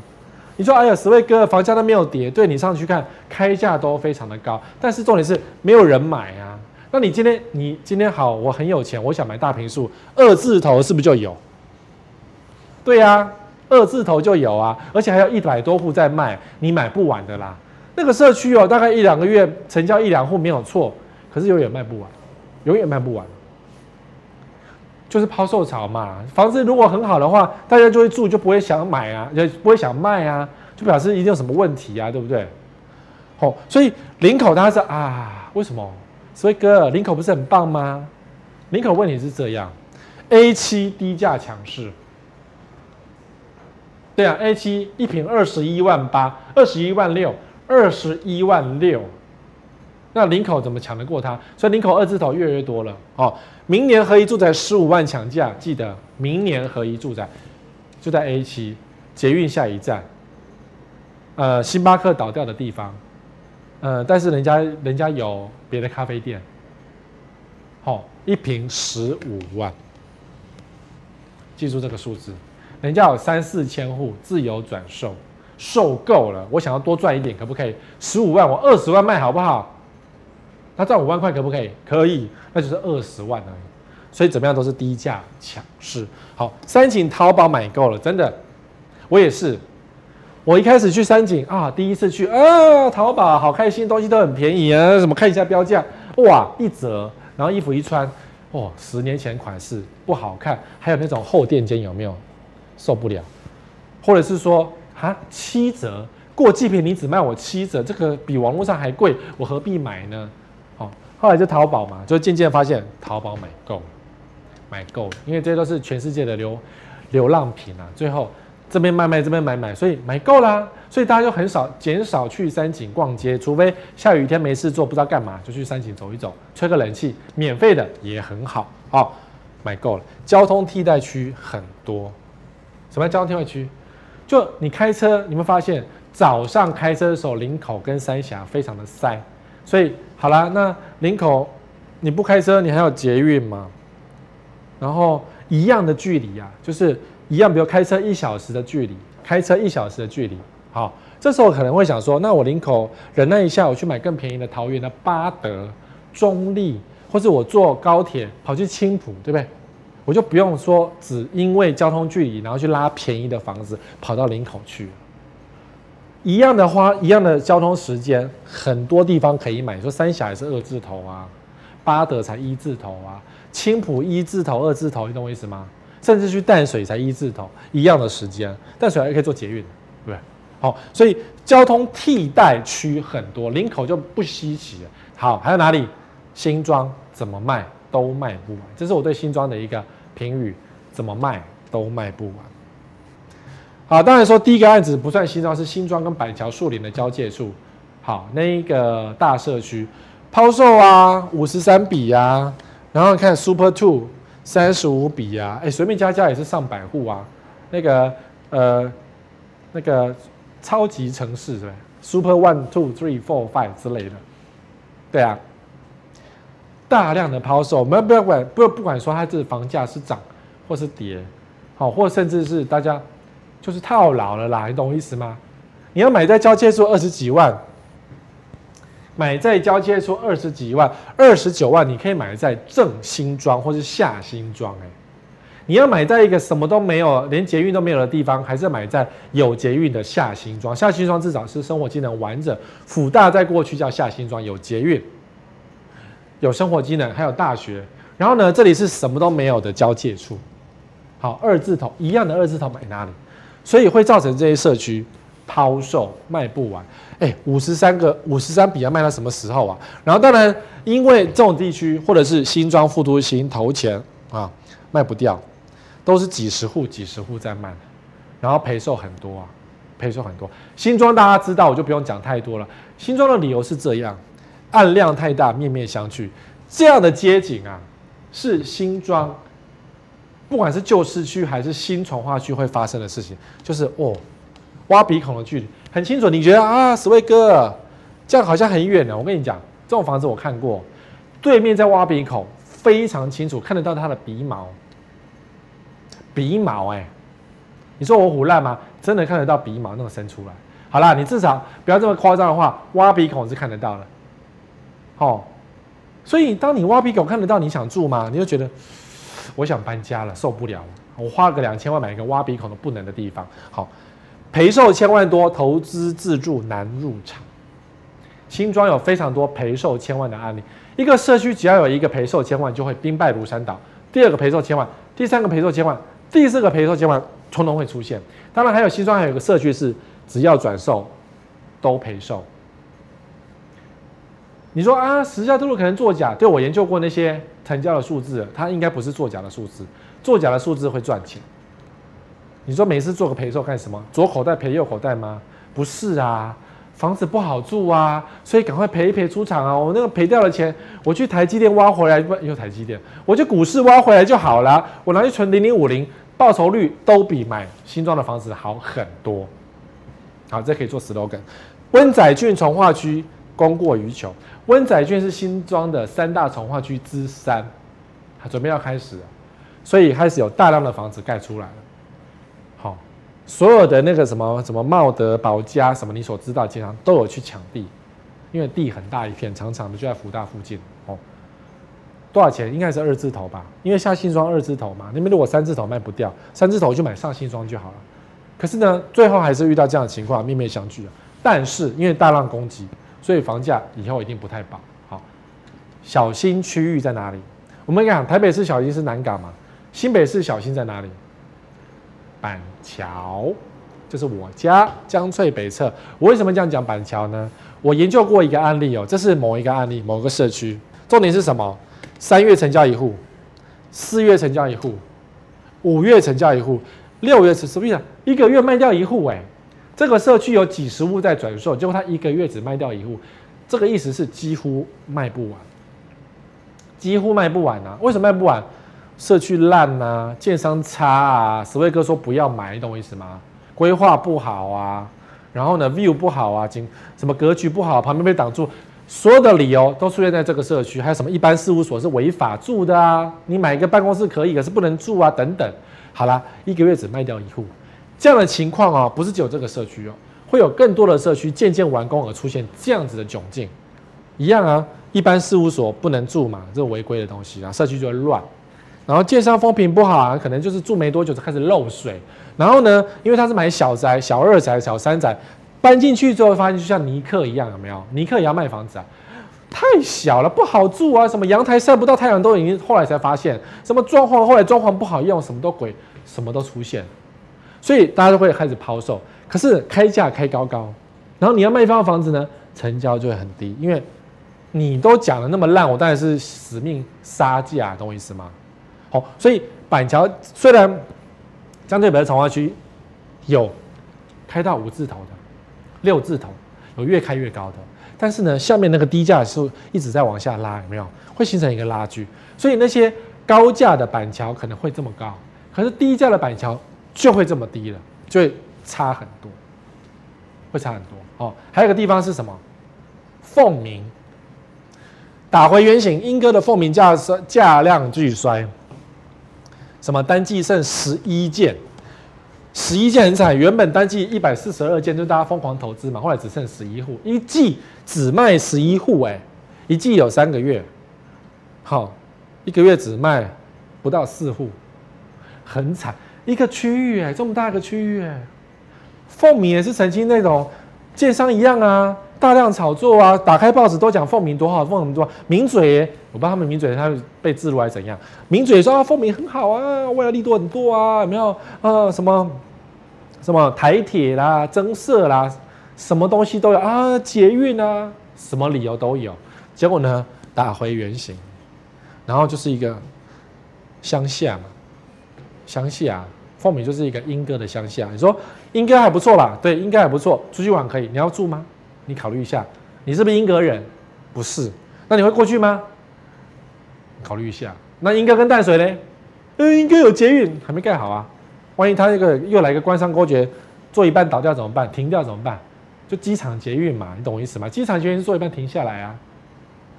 你说，哎呀，十位哥，房价都没有跌，对，你上去看，开价都非常的高，但是重点是没有人买啊。那你今天，你今天好，我很有钱，我想买大平数，二字头是不是就有？对呀、啊，二字头就有啊，而且还有一百多户在卖，你买不完的啦。那个社区哦，大概一两个月成交一两户没有错，可是永远卖不完，永远卖不完。就是抛售潮嘛，房子如果很好的话，大家就会住，就不会想买啊，也不会想卖啊，就表示一定有什么问题啊，对不对？哦，所以林口它是啊，为什么？所以哥，林口不是很棒吗？林口问题是这样，A 七低价强势，对啊，A 七一平二十一万八，二十一万六，二十一万六。那林口怎么抢得过它？所以林口二字头越来越多了哦。明年合一住宅十五万抢价，记得明年合一住宅就在 A 七捷运下一站，呃，星巴克倒掉的地方，呃，但是人家人家有别的咖啡店，好、哦，一瓶十五万，记住这个数字，人家有三四千户自由转售，受够了，我想要多赚一点，可不可以？十五万，我二十万卖好不好？他赚五万块可不可以？可以，那就是二十万而已。所以怎么样都是低价抢势。好，三井淘宝买够了，真的，我也是。我一开始去三井啊，第一次去啊，淘宝好开心，东西都很便宜啊。什么看一下标价，哇，一折，然后衣服一穿，哇，十年前款式不好看，还有那种厚垫肩有没有？受不了。或者是说啊，七折，过季品你只卖我七折，这个比网络上还贵，我何必买呢？后来就淘宝嘛，就渐渐发现淘宝买够，买够，因为这些都是全世界的流流浪品啊。最后这边卖卖，这边买买，所以买够啦。所以大家就很少减少去三井逛街，除非下雨天没事做，不知道干嘛，就去三井走一走，吹个冷气，免费的也很好。好，买够了。交通替代区很多，什么交通替代区？就你开车，你们发现早上开车的时候，林口跟三峡非常的塞。所以好啦，那林口你不开车，你还有捷运吗？然后一样的距离啊，就是一样，比如开车一小时的距离，开车一小时的距离。好，这时候可能会想说，那我林口忍耐一下，我去买更便宜的桃园的八德、中坜，或是我坐高铁跑去青埔，对不对？我我就不用说只因为交通距离，然后去拉便宜的房子跑到林口去。一样的花，一样的交通时间，很多地方可以买。说三峡也是二字头啊，八德才一字头啊，青埔一字头、二字头，你懂我意思吗？甚至去淡水才一字头，一样的时间，淡水还可以坐捷运，对不对？好，所以交通替代区很多，林口就不稀奇了。好，还有哪里？新庄怎么卖都卖不完，这是我对新庄的一个评语，怎么卖都卖不完。好，当然说第一个案子不算新庄，是新庄跟板桥树林的交界处。好，那一个大社区抛售啊，五十三笔啊，然后看 Super Two。三十五笔呀，哎，随便加加也是上百户啊。那个呃，那个超级城市对，Super One Two Three Four Five 之类的，对啊，大量的抛售，我们不要管，不不管说它这房价是涨或是跌，好，或甚至是大家就是套牢了啦，你懂我意思吗？你要买在交界处二十几万。买在交界处二十几万、二十九万，你可以买在正新庄或是下新庄。哎，你要买在一个什么都没有、连捷运都没有的地方，还是买在有捷运的下新庄？下新庄至少是生活机能完整。辅大在过去叫下新庄，有捷运、有生活机能，还有大学。然后呢，这里是什么都没有的交界处。好，二字头一样的二字头买哪里？所以会造成这些社区抛售卖不完。哎，五十三个五十三笔要卖到什么时候啊？然后当然，因为这种地区或者是新庄复都新头前啊，卖不掉，都是几十户几十户在卖，然后赔售很多啊，赔售很多。新庄大家知道，我就不用讲太多了。新庄的理由是这样，按量太大，面面相觑，这样的街景啊，是新庄，不管是旧市区还是新重划区会发生的事情，就是哦，挖鼻孔的距离。很清楚，你觉得啊，史卫哥，这样好像很远呢。我跟你讲，这种房子我看过，对面在挖鼻孔，非常清楚，看得到它的鼻毛，鼻毛哎、你说我唬烂吗？真的看得到鼻毛那种伸出来。好啦，你至少不要这么夸张的话，挖鼻孔是看得到的。哦，所以当你挖鼻孔看得到，你想住吗？你就觉得我想搬家了，受不了了，我花个两千万买一个挖鼻孔都不能的地方。好。赔售千万多，投资自住难入场。新庄有非常多赔售千万的案例，一个社区只要有一个赔售千万，就会兵败如山倒。第二个赔售千万，第三个赔售千万，第四个赔售千万，通通会出现。当然，还有新庄还有个社区是只要转售都赔售。你说啊，实价登录可能作假？对，我研究过那些成交的数字，它应该不是作假的数字，作假的数字会赚钱。你说每次做个赔售干什么？左口袋赔右口袋吗？不是啊，房子不好住啊，所以赶快赔一赔出场啊！我那个赔掉的钱，我去台积电挖回来，又台积电，我去股市挖回来就好了。我拿去存零零五零，报酬率都比买新装的房子好很多。好，这可以做 slogan。温仔俊，从化区供过于求，温仔圳是新庄的三大重划区之三，它准备要开始了，所以开始有大量的房子盖出来了。好所有的那个什么什么茂德、宝佳什么，你所知道，经常都有去抢地，因为地很大一片，长长的就在福大附近哦。多少钱？应该是二字头吧，因为下新庄二字头嘛。你们如果三字头卖不掉，三字头就买上新庄就好了。可是呢，最后还是遇到这样的情况，面面相觑啊。但是因为大量攻击，所以房价以后一定不太保。好，小心区域在哪里？我们讲台北市小心是南港嘛，新北市小心在哪里？板桥就是我家江翠北侧。我为什么这样讲板桥呢？我研究过一个案例哦，这是某一个案例，某个社区。重点是什么？三月成交一户，四月成交一户，五月成交一户，六月是什么意思？一个月卖掉一户哎。这个社区有几十户在转售，结果他一个月只卖掉一户，这个意思是几乎卖不完，几乎卖不完啊？为什么卖不完？社区烂啊，建商差啊，石卫哥说不要买，你懂我意思吗？规划不好啊，然后呢，view 不好啊，景什么格局不好，旁边被挡住，所有的理由都出现在这个社区。还有什么一般事务所是违法住的啊？你买一个办公室可以，可是不能住啊，等等。好啦，一个月只卖掉一户，这样的情况哦，不是只有这个社区哦，会有更多的社区渐渐完工而出现这样子的窘境。一样啊，一般事务所不能住嘛，这是违规的东西啊，社区就会乱。然后建商风评不好啊，可能就是住没多久就开始漏水。然后呢，因为他是买小宅、小二宅、小三宅，搬进去之后发现就像尼克一样，有没有？尼克也要卖房子啊，太小了不好住啊，什么阳台晒不到太阳都已经后来才发现，什么装潢后来装潢不好用，什么都鬼，什么都出现，所以大家都会开始抛售。可是开价开高高，然后你要卖一套房子呢，成交就会很低，因为你都讲的那么烂，我当然是死命杀价，懂我意思吗？好，所以板桥虽然。相对北的重划区有开到五字头的、六字头，有越开越高的，但是呢，下面那个低价是一直在往下拉，有没有？会形成一个拉锯，所以那些高价的板桥可能会这么高，可是低价的板桥就会这么低了，就会差很多，会差很多。哦，还有一个地方是什么？凤鸣打回原形，英哥的凤鸣价衰，价量巨衰。什么单季剩十一件，十一件很惨。原本单季一百四十二件，就大家疯狂投资嘛。后来只剩十一户，一季只卖十一户，哎，一季有三个月，好，一个月只卖不到四户，很惨。一个区域，哎，这么大个区域，哎，凤鸣也是曾经那种建商一样啊。大量炒作啊！打开报纸都讲凤鸣多好，凤鸣多好。名嘴，我不知道他们名嘴他被制入还是怎样。名嘴说啊，凤鸣很好啊，未来利多很多啊，有没有？啊，什么什么台铁啦、增设啦，什么东西都有啊，捷运啊，什么理由都有。结果呢，打回原形，然后就是一个乡下嘛，乡下凤鸣就是一个莺歌的乡下。你说莺歌还不错吧？对，莺歌还不错，出去玩可以。你要住吗？你考虑一下，你是不是莺歌人？不是，那你会过去吗？考虑一下。那莺歌跟淡水呢？呃，莺歌有捷运，还没盖好啊。万一他那个又来一个官商勾结，做一半倒掉怎么办？停掉怎么办？就机场捷运嘛，你懂我意思吗？机场捷运是做一半停下来啊，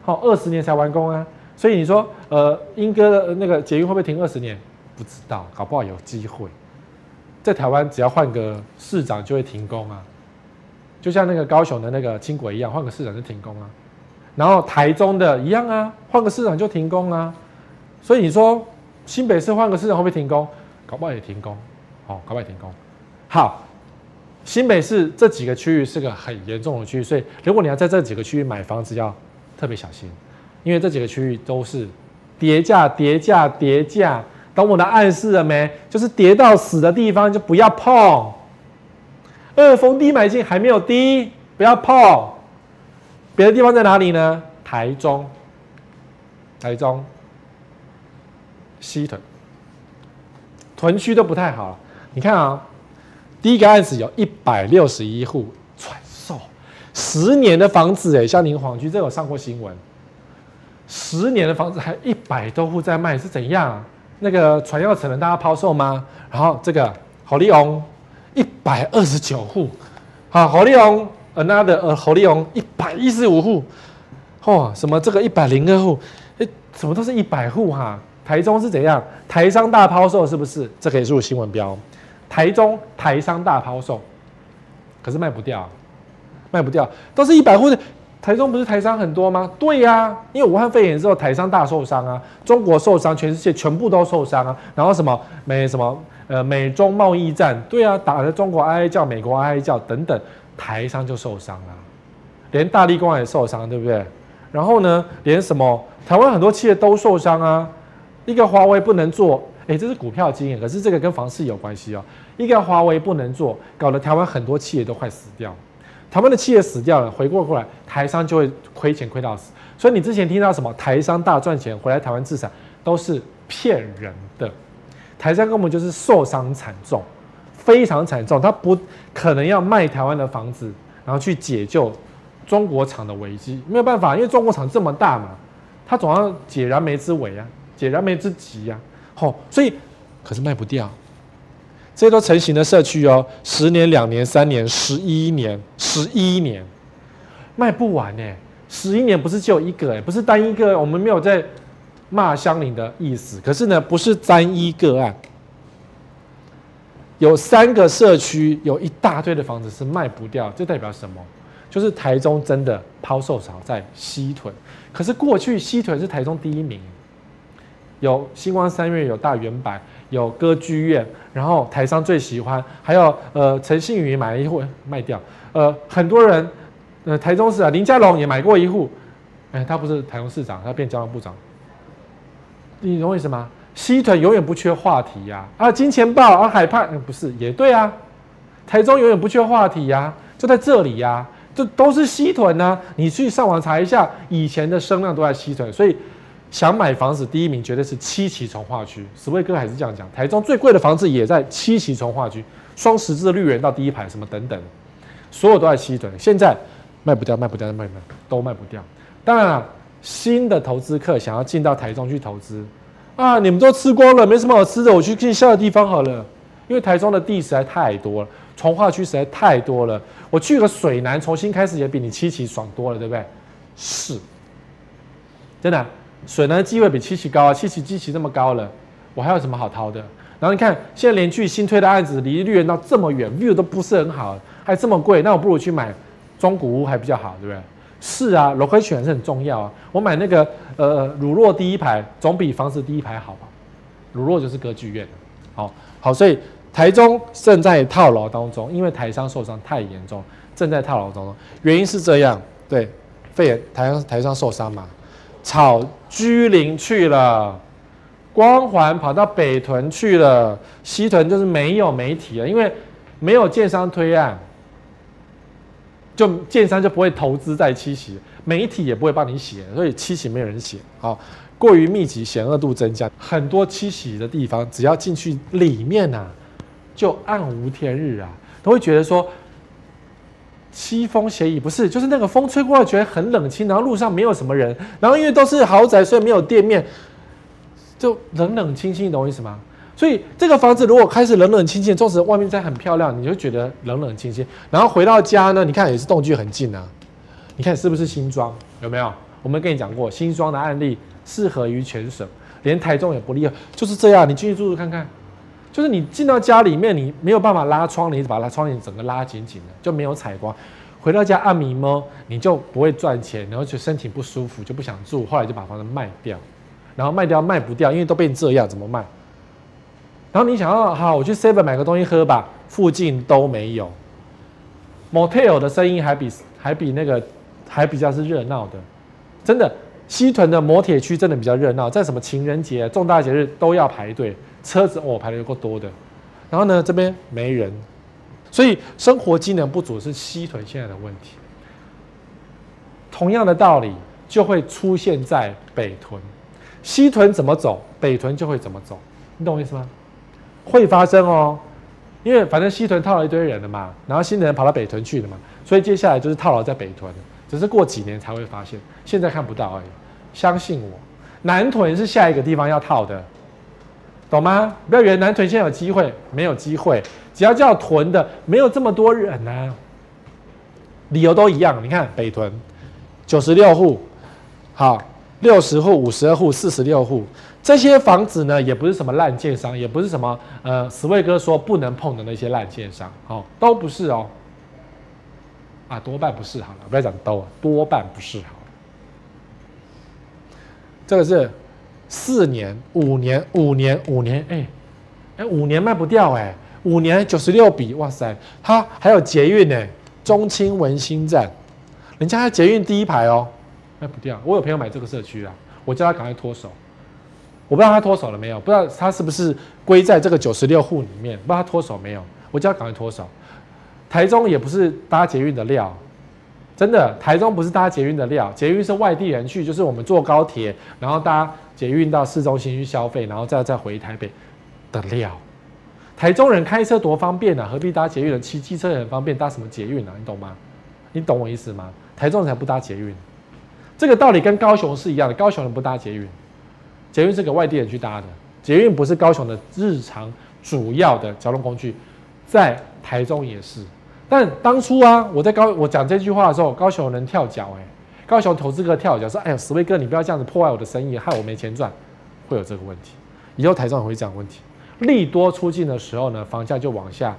好，二十年才完工啊。所以你说，呃，莺歌的那个捷运会不会停二十年？不知道，搞不好有机会。在台湾，只要换个市长就会停工啊。就像那个高雄的那个轻轨一样，换个市长就停工啊。然后台中的一样啊，换个市长就停工啊。所以你说新北市换个市长会不会停工？搞不好也停工，哦，搞不好也停工。好，新北市这几个区域是个很严重的区域，所以如果你要在这几个区域买房子，要特别小心，因为这几个区域都是跌价、跌价、跌价。懂我的暗示了没？就是跌到死的地方就不要碰。二逢低买进还没有低，不要碰。别的地方在哪里呢？台中、台中、西屯、屯区都不太好了。你看啊，第一个案子有一百六十一户传售，十年的房子哎，像宁皇居这有上过新闻。十年的房子还一百多户在卖，是怎样？那个传要成了大家抛售吗？然后这个好利翁。一百二十九户，好，侯立荣，another，呃，侯立荣一百一十五户，嚯，什么这个一百零二户，哎，怎么都是一百户哈？台中是怎样？台商大抛售是不是？这可以入新闻标。台中台商大抛售，可是卖不掉，卖不掉，都是一百户的。台中不是台商很多吗？对呀、因为武汉肺炎之后，台商大受伤啊，中国受伤，全世界全部都受伤啊。然后什么美什么。呃，美中贸易战，对啊，打的中国哀叫，美国哀哀叫，等等，台商就受伤了，连大立光也受伤，对不对？然后呢，连什么台湾很多企业都受伤啊，一个华为不能做，哎，这是股票经验，可是这个跟房市有关系哦。一个华为不能做，搞得台湾很多企业都快死掉，台湾的企业死掉了，回过过来，台商就会亏钱亏到死。所以你之前听到什么台商大赚钱，回来台湾自产，都是骗人的。台商根本就是受伤惨重，非常惨重。他不可能要卖台湾的房子，然后去解救中国厂的危机，没有办法，因为中国厂这么大嘛，他总要解燃眉之危啊，解燃眉之急啊。吼，所以可是卖不掉，这些都成型的社区哦，十年、两年、三年、十一年、十一年，卖不完呢，十一年不是只有一个哎，不是单一个，我们没有在。骂乡邻的意思，可是呢，不是单一个案，有三个社区，有一大堆的房子是卖不掉，这代表什么？就是台中真的抛售潮在西屯，可是过去西屯是台中第一名，有星光三月，有大远百，有歌剧院，然后台商最喜欢，还有呃陈信宇买了一户卖掉，呃很多人，呃台中市啊林佳龙也买过一户，哎他不是台中市长，他变交通部长，你懂我意思吗？西屯永远不缺话题呀、啊，金钱豹啊海派，嗯不是也对啊，台中永远不缺话题呀、就在这里呀、啊，这都是西屯呐、你去上网查一下，以前的声量都在西屯，所以想买房子第一名绝对是七期从化区，史威哥还是这样讲，台中最贵的房子也在七期从化区，双十字绿园到第一排什么等等，所有都在七屯，现在卖不掉，卖不掉，卖不掉，都卖不掉。当然了，新的投资客想要进到台中去投资。啊！你们都吃光了，没什么好吃的，我去更下的地方好了。因为台中的地实在太多了，从化区实在太多了。我去个水南重新开始也比你七期爽多了，对不对？是，真的，水呢机会比七期高啊，七期基期这么高了，我还有什么好掏的？然后你看，现在连续新推的案子离绿园道这么远，view 都不是很好，还这么贵，那我不如去买中古屋还比较好，对不对？是啊，location 是很重要啊。我买那个呃乳酪第一排，总比房子第一排好吧？乳酪就是歌剧院，好好，所以台中正在套牢当中，因为台商受伤太严重，正在套牢当中。原因是这样，对，肺炎台商台商受伤嘛，炒居零去了，光环跑到北屯去了，西屯就是没有媒体了，因为没有建商推案。就建商就不会投资在七喜，媒体也不会帮你写，所以七喜没有人写。好，过于密集，险恶度增加，很多七喜的地方，只要进去里面呐、啊，就暗无天日啊，都会觉得说凄风斜雨，不是，就是那个风吹过来觉得很冷清，然后路上没有什么人，然后因为都是豪宅，所以没有店面，就冷冷清清，懂我意思吗？所以这个房子如果开始冷冷清清，纵使外面再很漂亮，你就觉得冷冷清清。然后回到家呢，你看也是动距很近啊，你看是不是新庄？有没有？我们跟你讲过，新庄的案例适合于全省，连台中也不例外，就是这样。你进去住住看看，就是你进到家里面，你没有办法拉窗，你把它窗帘整个拉紧紧的，就没有采光。回到家暗迷蒙，你就不会赚钱，然后就身体不舒服，就不想住，后来就把房子卖掉，然后卖掉卖不掉，因为都变这样，怎么卖？然后你想要好，我去 Seven 买个东西喝吧，附近都没有。Motel 的声音还比还比那个还比较是热闹的，真的。西屯的摩铁区真的比较热闹，在什么情人节、重大节日都要排队，车子哦排的有够多的。然后呢，这边没人，所以生活机能不足是西屯现在的问题。同样的道理就会出现在北屯，西屯怎么走，北屯就会怎么走，你懂我意思吗？会发生哦，因为反正西屯套了一堆人了嘛，然后新人跑到北屯去了嘛，所以接下来就是套牢在北屯，只是过几年才会发现，现在看不到而已。相信我，南屯是下一个地方要套的，懂吗？不要以为南屯现在有机会，没有机会，只要叫屯的，没有这么多人啊，理由都一样。你看北屯九十六户，好，六十户、五十二户、四十六户。这些房子呢，也不是什么烂建商，也不是什么呃，史卫哥说不能碰的那些烂建商，哦，都不是哦，啊，多半不是好了，不要讲都，多半不是好了。这个是四年、五年、五年、五年，哎，哎，五年卖不掉哎，五年九十六笔，哇塞，它还有捷运呢，中清文心站，人家在捷运第一排哦，卖不掉。我有朋友买这个社区啊，我叫他赶快脱手。我不知道他脱手了没有，不知道他是不是归在这个九十六户里面，不知道他脱手没有。我叫他赶快脱手。台中也不是搭捷运的料，真的，台中不是搭捷运的料。捷运是外地人去，就是我们坐高铁，然后搭捷运到市中心去消费，然后再再回台北的料。台中人开车多方便啊，何必搭捷运呢？骑机车也很方便，搭什么捷运啊？你懂吗？你懂我意思吗？台中人才不搭捷运，这个道理跟高雄是一样的，高雄人不搭捷运。捷运是给外地人去搭的，捷运不是高雄的日常主要的交通工具，在台中也是。但当初啊，我在高我讲这句话的时候，高雄人跳脚，哎，高雄投资客跳脚说：“哎呦，史威哥，你不要这样子破坏我的生意，害我没钱赚。”会有这个问题，以后台中也会这样问题。利多出尽的时候呢，房价就往下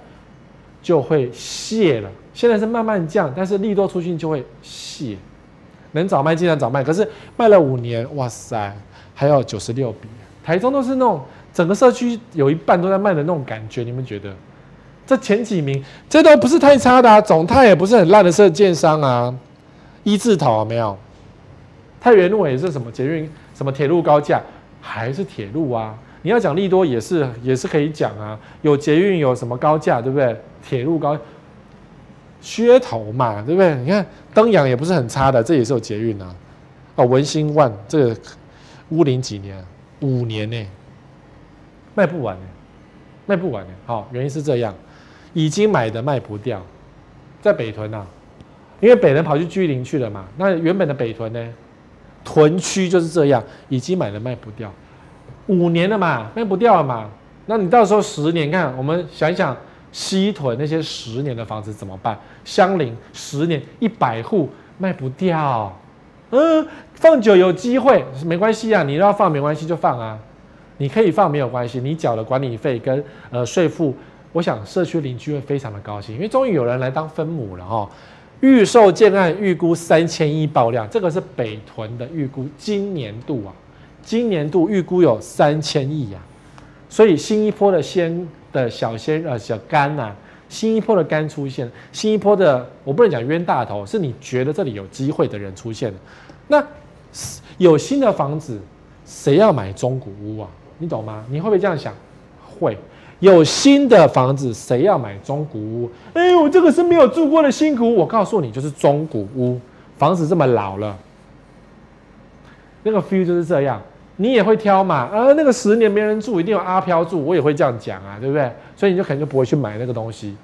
就会泄了。现在是慢慢降，但是利多出尽就会泄，能早卖尽量早卖。可是卖了五年，哇塞！还有九十六笔，台中都是那种整个社区有一半都在卖的那种感觉，你们觉得？这前几名，这都不是太差的啊，总太也不是很烂的设建商啊，一字头没有？太原路也是什么捷运，什么铁路高架，还是铁路啊？你要讲利多也是也是可以讲啊，有捷运有什么高架，对不对？铁路高噱头嘛，对不对？你看登阳也不是很差的，这也是有捷运啊。哦，文心万这个屋龄几年？五年呢，卖不完呢，卖不完呢。好，原因是这样。已经买的卖不掉，在北屯呐、啊，因为北人跑去居林去了嘛。那原本的北屯呢，屯区就是这样，已经买了卖不掉，五年了嘛，卖不掉了嘛。那你到时候十年看，我们想一想，西屯那些十年的房子怎么办？相邻十年一百户卖不掉，嗯，放久有机会没关系啊，你要放没关系就放啊，你可以放没有关系，你缴了管理费跟呃税负。我想社区邻居会非常的高兴，因为终于有人来当分母了哈。预售建案预估三千亿爆量，这个是北屯的预估，今年度啊，今年度预估有三千亿呀。所以新一波的鲜的小鲜呃小肝呐、啊，新一波的肝出现，新一波的我不能讲冤大头，是你觉得这里有机会的人出现了。那有新的房子，谁要买中古屋啊？你懂吗？你会不会这样想？会。有新的房子，谁要买中古屋？哎、欸，我这个是没有住过的新古。我告诉你，就是中古屋，房子这么老了，那个 feel 就是这样。你也会挑嘛？啊，那个十年没人住，一定有阿飘住，我也会这样讲啊，对不对？所以你就肯定就不会去买那个东西。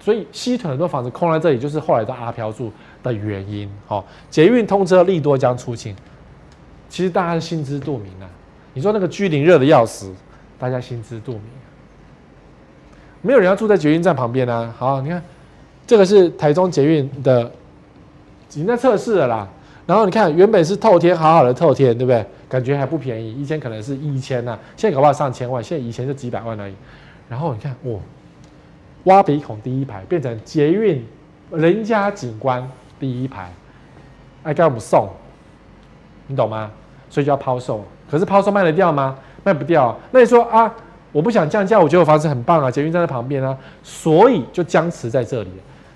所以西屯很多房子空在这里，就是后来的阿飘住的原因。哦，捷运通车利多将出尽，其实大家心知肚明啊。你说那个居林热的要死，大家心知肚明。没有人要住在捷运站旁边啊！好，你看，这个是台中捷运的，已经在测试了啦。然后你看，原本是透天，好好的透天，对不对？感觉还不便宜，以前可能是一千呐，现在搞不好上千万，现在以前就几百万而已。然后你看，哇，挖鼻孔第一排变成捷运人家景观第一排，爱干不送，你懂吗？所以就要抛售，可是抛售卖得掉吗？卖不掉。那你说啊？我不想降价，我觉得我房子很棒啊，捷运站在旁边啊，所以就僵持在这里。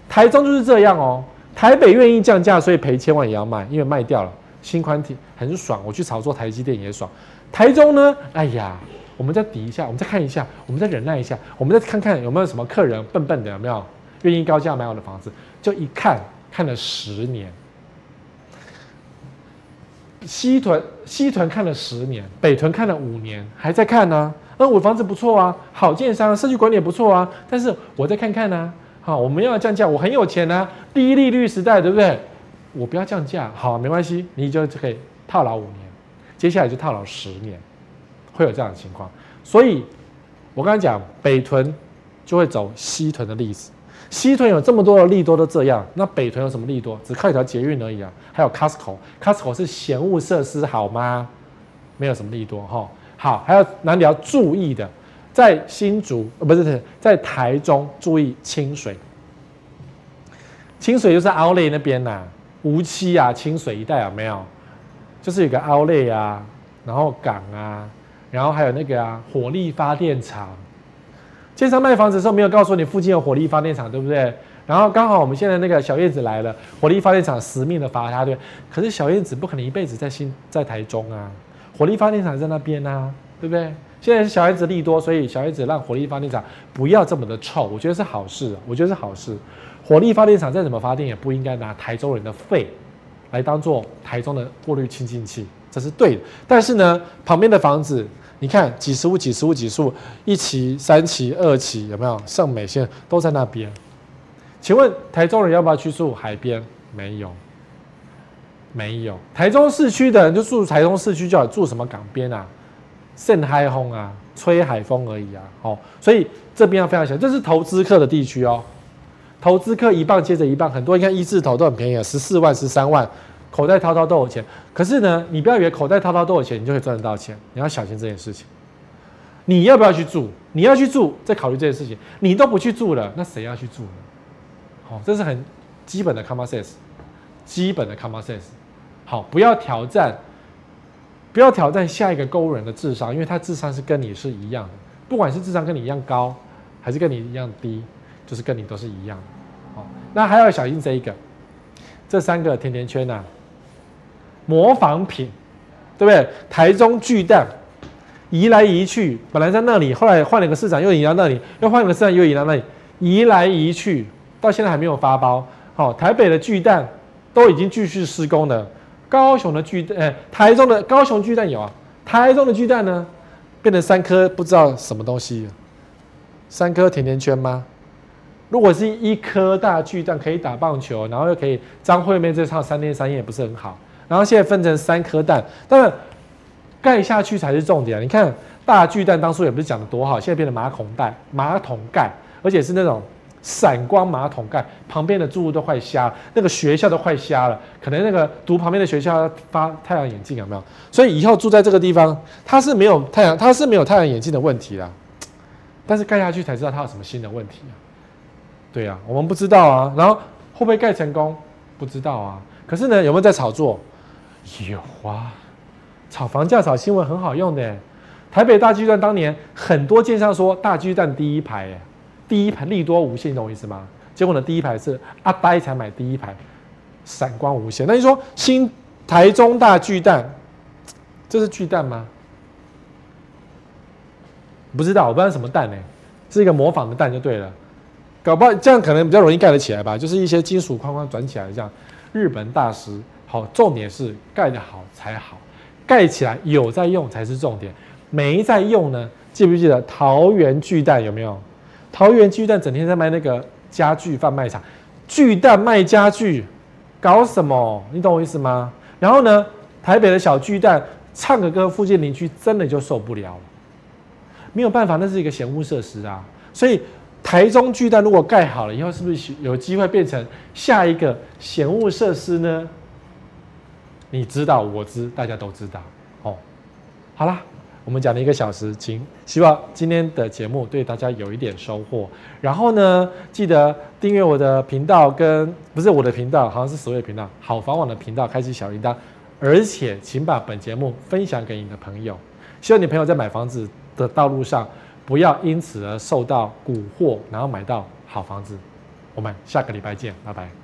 台中就是这样哦，台北愿意降价，所以赔千万也要卖，因为卖掉了，新宽体很爽，我去炒作台积电也爽。台中呢，哎呀，我们再抵一下，我们再看一下，我们再忍耐一下，我们再看看有没有什么客人笨笨的有没有愿意高价买我的房子，就一看看了十年，西屯西屯看了十年，北屯看了五年，还在看呢、嗯，我房子不错啊，好建商，社区管理也不错啊。但是我再看看呢、啊，好，我们要降价，我很有钱啊，低利率时代，对不对？我不要降价，好，没关系，你就可以套牢五年，接下来就套牢十年，会有这样的情况。所以，我刚才讲北屯就会走西屯的例子，西屯有这么多的利多都这样，那北屯有什么利多？只靠一条捷运而已啊，还有 Costco，Costco 是嫌恶设施好吗？没有什么利多哈。好，还有哪里要注意的？在新竹，呃，不是，在台中注意清水。清水就是奥莱那边呐、啊，梧栖啊，清水一带有没有？就是有个奥莱啊，然后港啊，然后还有那个啊，火力发电厂。建商卖房子的时候没有告诉你附近有火力发电厂，对不对？然后刚好我们现在那个小燕子来了，火力发电厂死命的罚他，对。可是小燕子不可能一辈子在新在台中啊。火力发电厂在那边啊，对不对？现在是小孩子利多，所以小孩子让火力发电厂不要这么的臭，我觉得是好事。我觉得是好事。火力发电厂再怎么发电，也不应该拿台中人的肺来当做台中的过滤清净器，这是对的。但是呢，旁边的房子，你看几十户、几十户、几十户，一期、三期、二期，有没有？盛美现在都在那边。请问台中人要不要去住海边？没有。没有，台中市区的人就住台中市区，就要住什么港边啊，盛海风啊，吹海风而已啊。哦，所以这边要非常小，这是投资客的地区哦。投资客一棒接着一棒，很多你看一字头都很便宜啊，十四万、十三万，口袋掏掏都有钱。可是呢，你不要以为口袋掏掏都有钱，你就可以赚得到钱，你要小心这件事情。你要不要去住？你要去住，再考虑这件事情。你都不去住了，那谁要去住呢？好，这是很基本的 common sense，基本的 common sense。好，不要挑战不要挑战下一个购物人的智商，因为他智商是跟你是一样的，不管是智商跟你一样高，还是跟你一样低，就是跟你都是一样的。好，那还要小心这一个，这三个甜甜圈呐、啊，模仿品，对不对？台中巨蛋移来移去，本来在那里，后来换了个市长又移到那里，又换了个市长又移到那里，移来移去，到现在还没有发包。好，台北的巨蛋都已经继续施工了。高雄的巨蛋，哎，台中的高雄巨蛋有啊，台中的巨蛋呢，变成三颗不知道什么东西，三颗甜甜圈吗？如果是一颗大巨蛋可以打棒球，然后又可以张惠妹这唱三天三夜也不是很好？然后现在分成三颗蛋，但是盖下去才是重点！你看大巨蛋当初也不是讲的多好，现在变成马桶盖，马桶盖，而且是那种。闪光马桶盖旁边的住户都快瞎，那个学校都快瞎了，可能那个读旁边的学校要发太阳眼镜有没有？所以以后住在这个地方，它是没有太阳，它是没有太阳眼镜的问题啦。但是盖下去才知道它有什么新的问题啊？对啊，我们不知道啊。然后会不会盖成功？不知道啊。可是呢，有没有在炒作？有啊，炒房价、炒新闻很好用的。台北大巨蛋当年很多建商说大巨蛋第一排，哎。第一排利多无限，懂我意思吗？结果呢，第一排是阿呆才买第一排，闪光无限。那你说新台中大巨蛋，这是巨蛋吗？不知道，我不知道什么蛋呢、是一个模仿的蛋就对了。搞不好这样可能比较容易盖得起来吧？就是一些金属框框转起来这样。日本大师，好，重点是盖得好才好，盖起来有在用才是重点。没在用呢？记不记得桃园巨蛋有没有？桃园巨蛋整天在卖那个家具贩卖场，巨蛋卖家具，搞什么？你懂我意思吗？然后呢，台北的小巨蛋唱个歌，附近邻居真的就受不了了。没有办法，那是一个嫌恶设施啊。所以台中巨蛋如果盖好了以后，是不是有机会变成下一个嫌恶设施呢？你知道，我知，大家都知道。哦，好啦。我们讲了一个小时，请希望今天的节目对大家有一点收获。然后呢，记得订阅我的频道跟，不是我的频道，好像是所有频道，好房网的频道，开启小铃铛。而且，请把本节目分享给你的朋友，希望你朋友在买房子的道路上不要因此而受到蛊惑，然后买到好房子。我们下个礼拜见，拜拜。